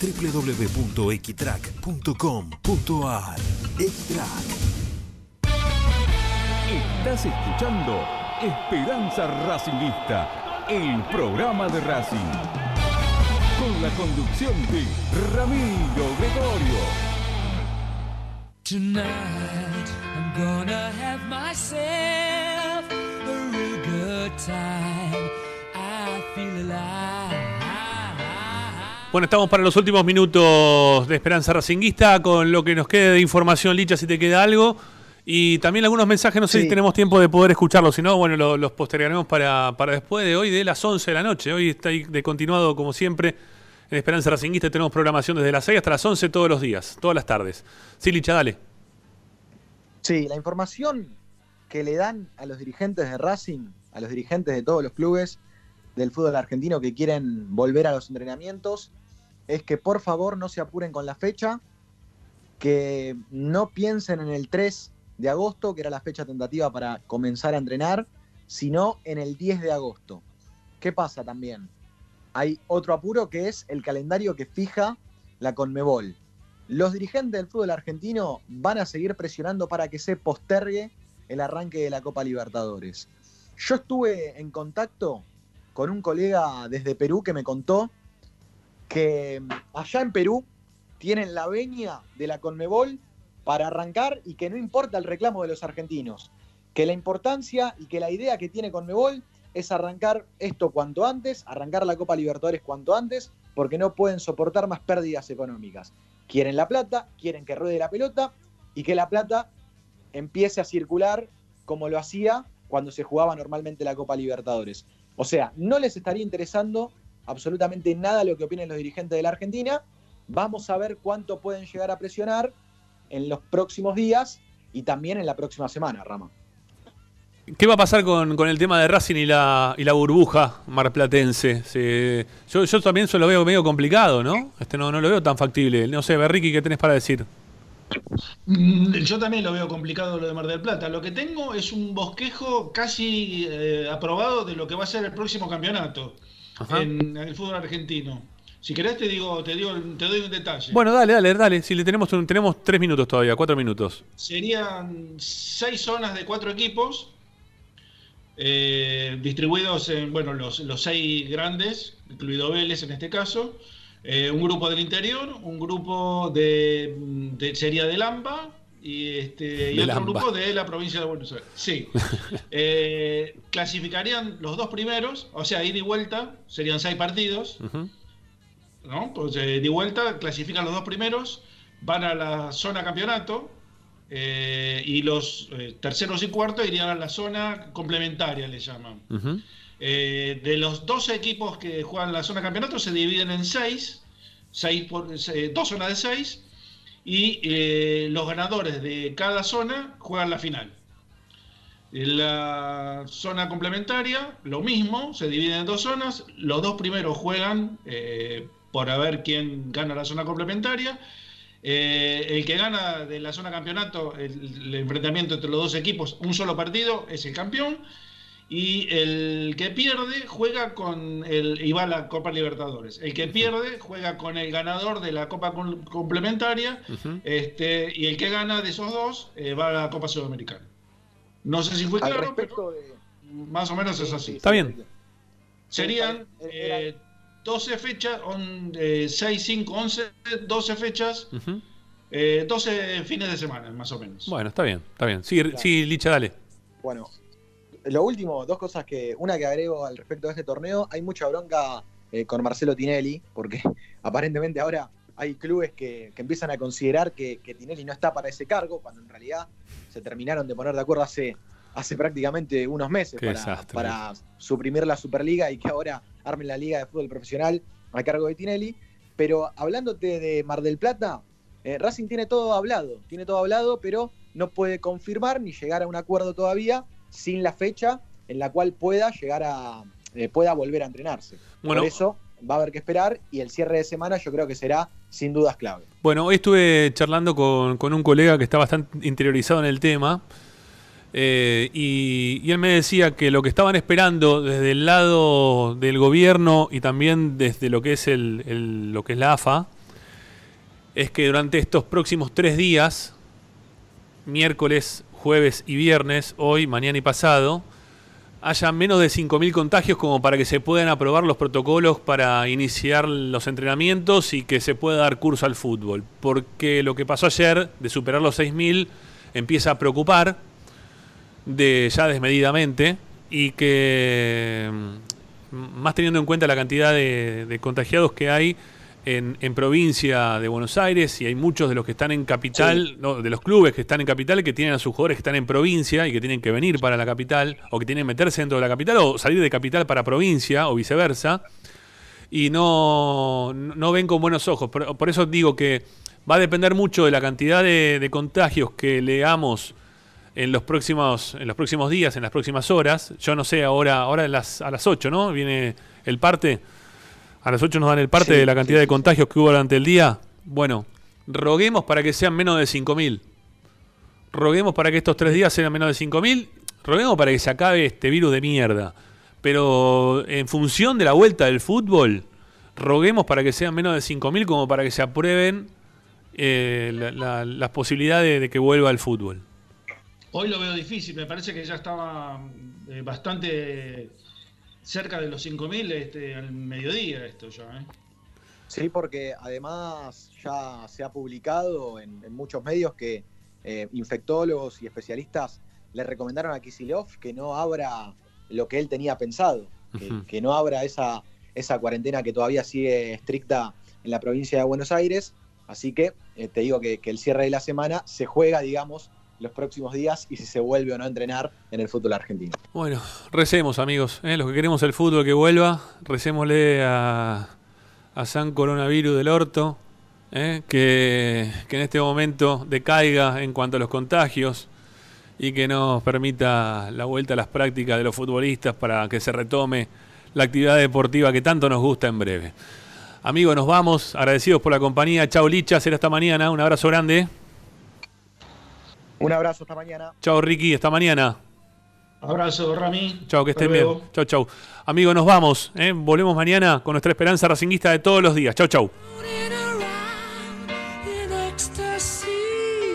www.equitrack.com.ar Equitrack. Estás escuchando Esperanza Racingista, el programa de Racing. Con la conducción de Ramiro Gregorio. Tonight I'm gonna have myself a real good time. I feel alive. Bueno, estamos para los últimos minutos de Esperanza Racinguista con lo que nos quede de información, Licha, si te queda algo. Y también algunos mensajes, no sé Sí. si tenemos tiempo de poder escucharlos, si no, bueno, lo- los postergaremos para, para después de hoy, de las 11 de la noche. Hoy está ahí de continuado, como siempre, en Esperanza Racinguista. Tenemos programación desde las 6 hasta las 11 todos los días, todas las tardes. Sí, Licha, dale. Sí, la información que le dan a los dirigentes de Racing, a los dirigentes de todos los clubes del fútbol argentino que quieren volver a los entrenamientos, es que por favor no se apuren con la fecha, que no piensen en el 3 de agosto, que era la fecha tentativa para comenzar a entrenar, sino en el 10 de agosto. ¿Qué pasa también? Hay otro apuro que es el calendario que fija la Conmebol. Los dirigentes del fútbol argentino van a seguir presionando para que se postergue el arranque de la Copa Libertadores. Yo estuve en contacto con un colega desde Perú que me contó que mm, allá en Perú tienen la veña de la Conmebol para arrancar y que no importa el reclamo de los argentinos, que la importancia y que la idea que tiene Conmebol es arrancar esto cuanto antes, arrancar la Copa Libertadores cuanto antes, porque no pueden soportar más pérdidas económicas. Quieren la plata, quieren que ruede la pelota y que la plata empiece a circular como lo hacía cuando se jugaba normalmente la Copa Libertadores. O sea, no les estaría interesando absolutamente nada lo que opinen los dirigentes de la Argentina. Vamos a ver cuánto pueden llegar a presionar en los próximos días y también en la próxima semana, Rama. ¿Qué va a pasar con, con el tema de Racing y la, y la burbuja marplatense? Se- yo, yo también se lo veo medio complicado, ¿no? Este no, no lo veo tan factible. No sé, Berriqui, ¿qué tenés para decir? Mm, Yo también lo veo complicado lo de Mar del Plata. Lo que tengo es un bosquejo casi eh, aprobado de lo que va a ser el próximo campeonato en el fútbol argentino. Si querés te digo, te digo, te doy un detalle. Bueno, dale, dale, dale. Si le tenemos, tenemos tres minutos todavía, cuatro minutos. Serían seis zonas de cuatro equipos, eh, distribuidos en, bueno, los, los seis grandes, incluido Vélez en este caso, eh, un grupo del interior, un grupo de, de- sería de Lampa y, este, y otro grupo de la provincia de Buenos Aires. Sí. Eh, clasificarían los dos primeros, o sea, ida y vuelta, serían seis partidos. ¿no? Pues eh, de vuelta clasifican los dos primeros, van a la zona campeonato eh, y los terceros y cuartos irían a la zona complementaria, le llaman. Eh, de los 12 equipos que juegan la zona campeonato se dividen en 6, por, eh, dos zonas de 6 y eh, los ganadores de cada zona juegan la final. En la zona complementaria, lo mismo, se dividen en dos zonas. Los dos primeros juegan eh, por a ver quién gana la zona complementaria. El que gana de la zona campeonato, el enfrentamiento entre los dos equipos, un solo partido, es el campeón. Y el que pierde juega con el. y va a la Copa Libertadores. El que pierde juega con el ganador de la Copa com- Complementaria. este, y el que gana de esos dos eh, va a la Copa Sudamericana. No sé si fue Al claro, pero más o menos es así. Está bien. Serían eh, 12 fechas, on- eh, 6, 5, 11, 12 fechas, Ujú. eh, 12 fines de semana, más o menos. Bueno, está bien, está bien. Sí, sí, Licha, dale. Bueno, lo último, dos cosas que. Una que agrego al respecto de este torneo, hay mucha bronca eh, con Marcelo Tinelli, porque aparentemente ahora hay clubes que, que empiezan a considerar que, que Tinelli no está para ese cargo, cuando en realidad se terminaron de poner de acuerdo hace, hace prácticamente unos meses para suprimir la Superliga y que ahora armen la Liga de Fútbol Profesional a cargo de Tinelli. Pero hablándote de Mar del Plata, eh, Racing tiene todo hablado, tiene todo hablado, pero no puede confirmar ni llegar a un acuerdo todavía sin la fecha en la cual pueda llegar a eh, pueda volver a entrenarse. Bueno. Por eso va a haber que esperar y el cierre de semana yo creo que será sin dudas clave. Bueno, hoy estuve charlando con, con un colega que está bastante interiorizado en el tema. eh, y, y él me decía que lo que estaban esperando desde el lado del gobierno y también desde lo que es el, el- lo que es la AFA es que durante estos próximos tres días, miércoles, jueves y viernes, hoy, mañana y pasado, haya menos de 5.000 contagios como para que se puedan aprobar los protocolos para iniciar los entrenamientos y que se pueda dar curso al fútbol. Porque lo que pasó ayer, de superar los 6.000, empieza a preocupar de ya desmedidamente y que mm, más teniendo en cuenta la cantidad de, de contagiados que hay en, en provincia de Buenos Aires y hay muchos de los que están en capital, no, de los clubes que están en capital que tienen a sus jugadores que están en provincia y que tienen que venir para la capital o que tienen que meterse dentro de la capital o salir de capital para provincia o viceversa y no, no ven con buenos ojos. Por, por eso digo que va a depender mucho de la cantidad de, de contagios que leamos en los próximos en los próximos días, en las próximas horas. Yo no sé, ahora ahora a las, a las 8, ¿no? Viene el parte. A las 8 nos dan el parte Sí, de la cantidad sí, de sí. contagios que hubo durante el día. Bueno, roguemos para que sean menos de 5.000. Roguemos para que estos tres días sean menos de 5.000. Roguemos para que se acabe este virus de mierda. Pero en función de la vuelta del fútbol, roguemos para que sean menos de 5.000 como para que se aprueben eh, la- la- las posibilidades de que vuelva el fútbol. Hoy lo veo difícil, me parece que ya estaba eh, bastante cerca de los 5.000 este, al mediodía esto ya. ¿eh? Sí, porque además ya se ha publicado en, en muchos medios que eh, infectólogos y especialistas le recomendaron a Kisilov que no abra lo que él tenía pensado, que, no abra esa, esa cuarentena que todavía sigue estricta en la provincia de Buenos Aires. Así que eh, te digo que, que el cierre de la semana se juega, digamos, los próximos días y si se vuelve o no a entrenar en el fútbol argentino. Bueno, recemos amigos, ¿eh? los que queremos el fútbol que vuelva, recémosle a, San Coronavirus del Orto, ¿eh? que, que en este momento decaiga en cuanto a los contagios y que nos permita la vuelta a las prácticas de los futbolistas para que se retome la actividad deportiva que tanto nos gusta en breve. Amigos, nos vamos, agradecidos por la compañía, chao Licha, será hasta mañana, un abrazo grande, Un abrazo, hasta mañana. chao Ricky, hasta mañana. Abrazo, Rami. Chao, que estén bien. luego. Chau, chau. Amigos, nos vamos. ¿eh? Volvemos mañana con nuestra esperanza racinguista de todos los días. Chau, chau. in ecstasy.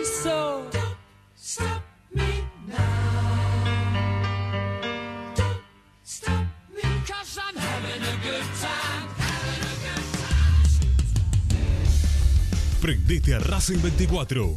So don't stop me now. Don't stop me, cause I'm having a good time. Having a good time. Prendete a Racing 24,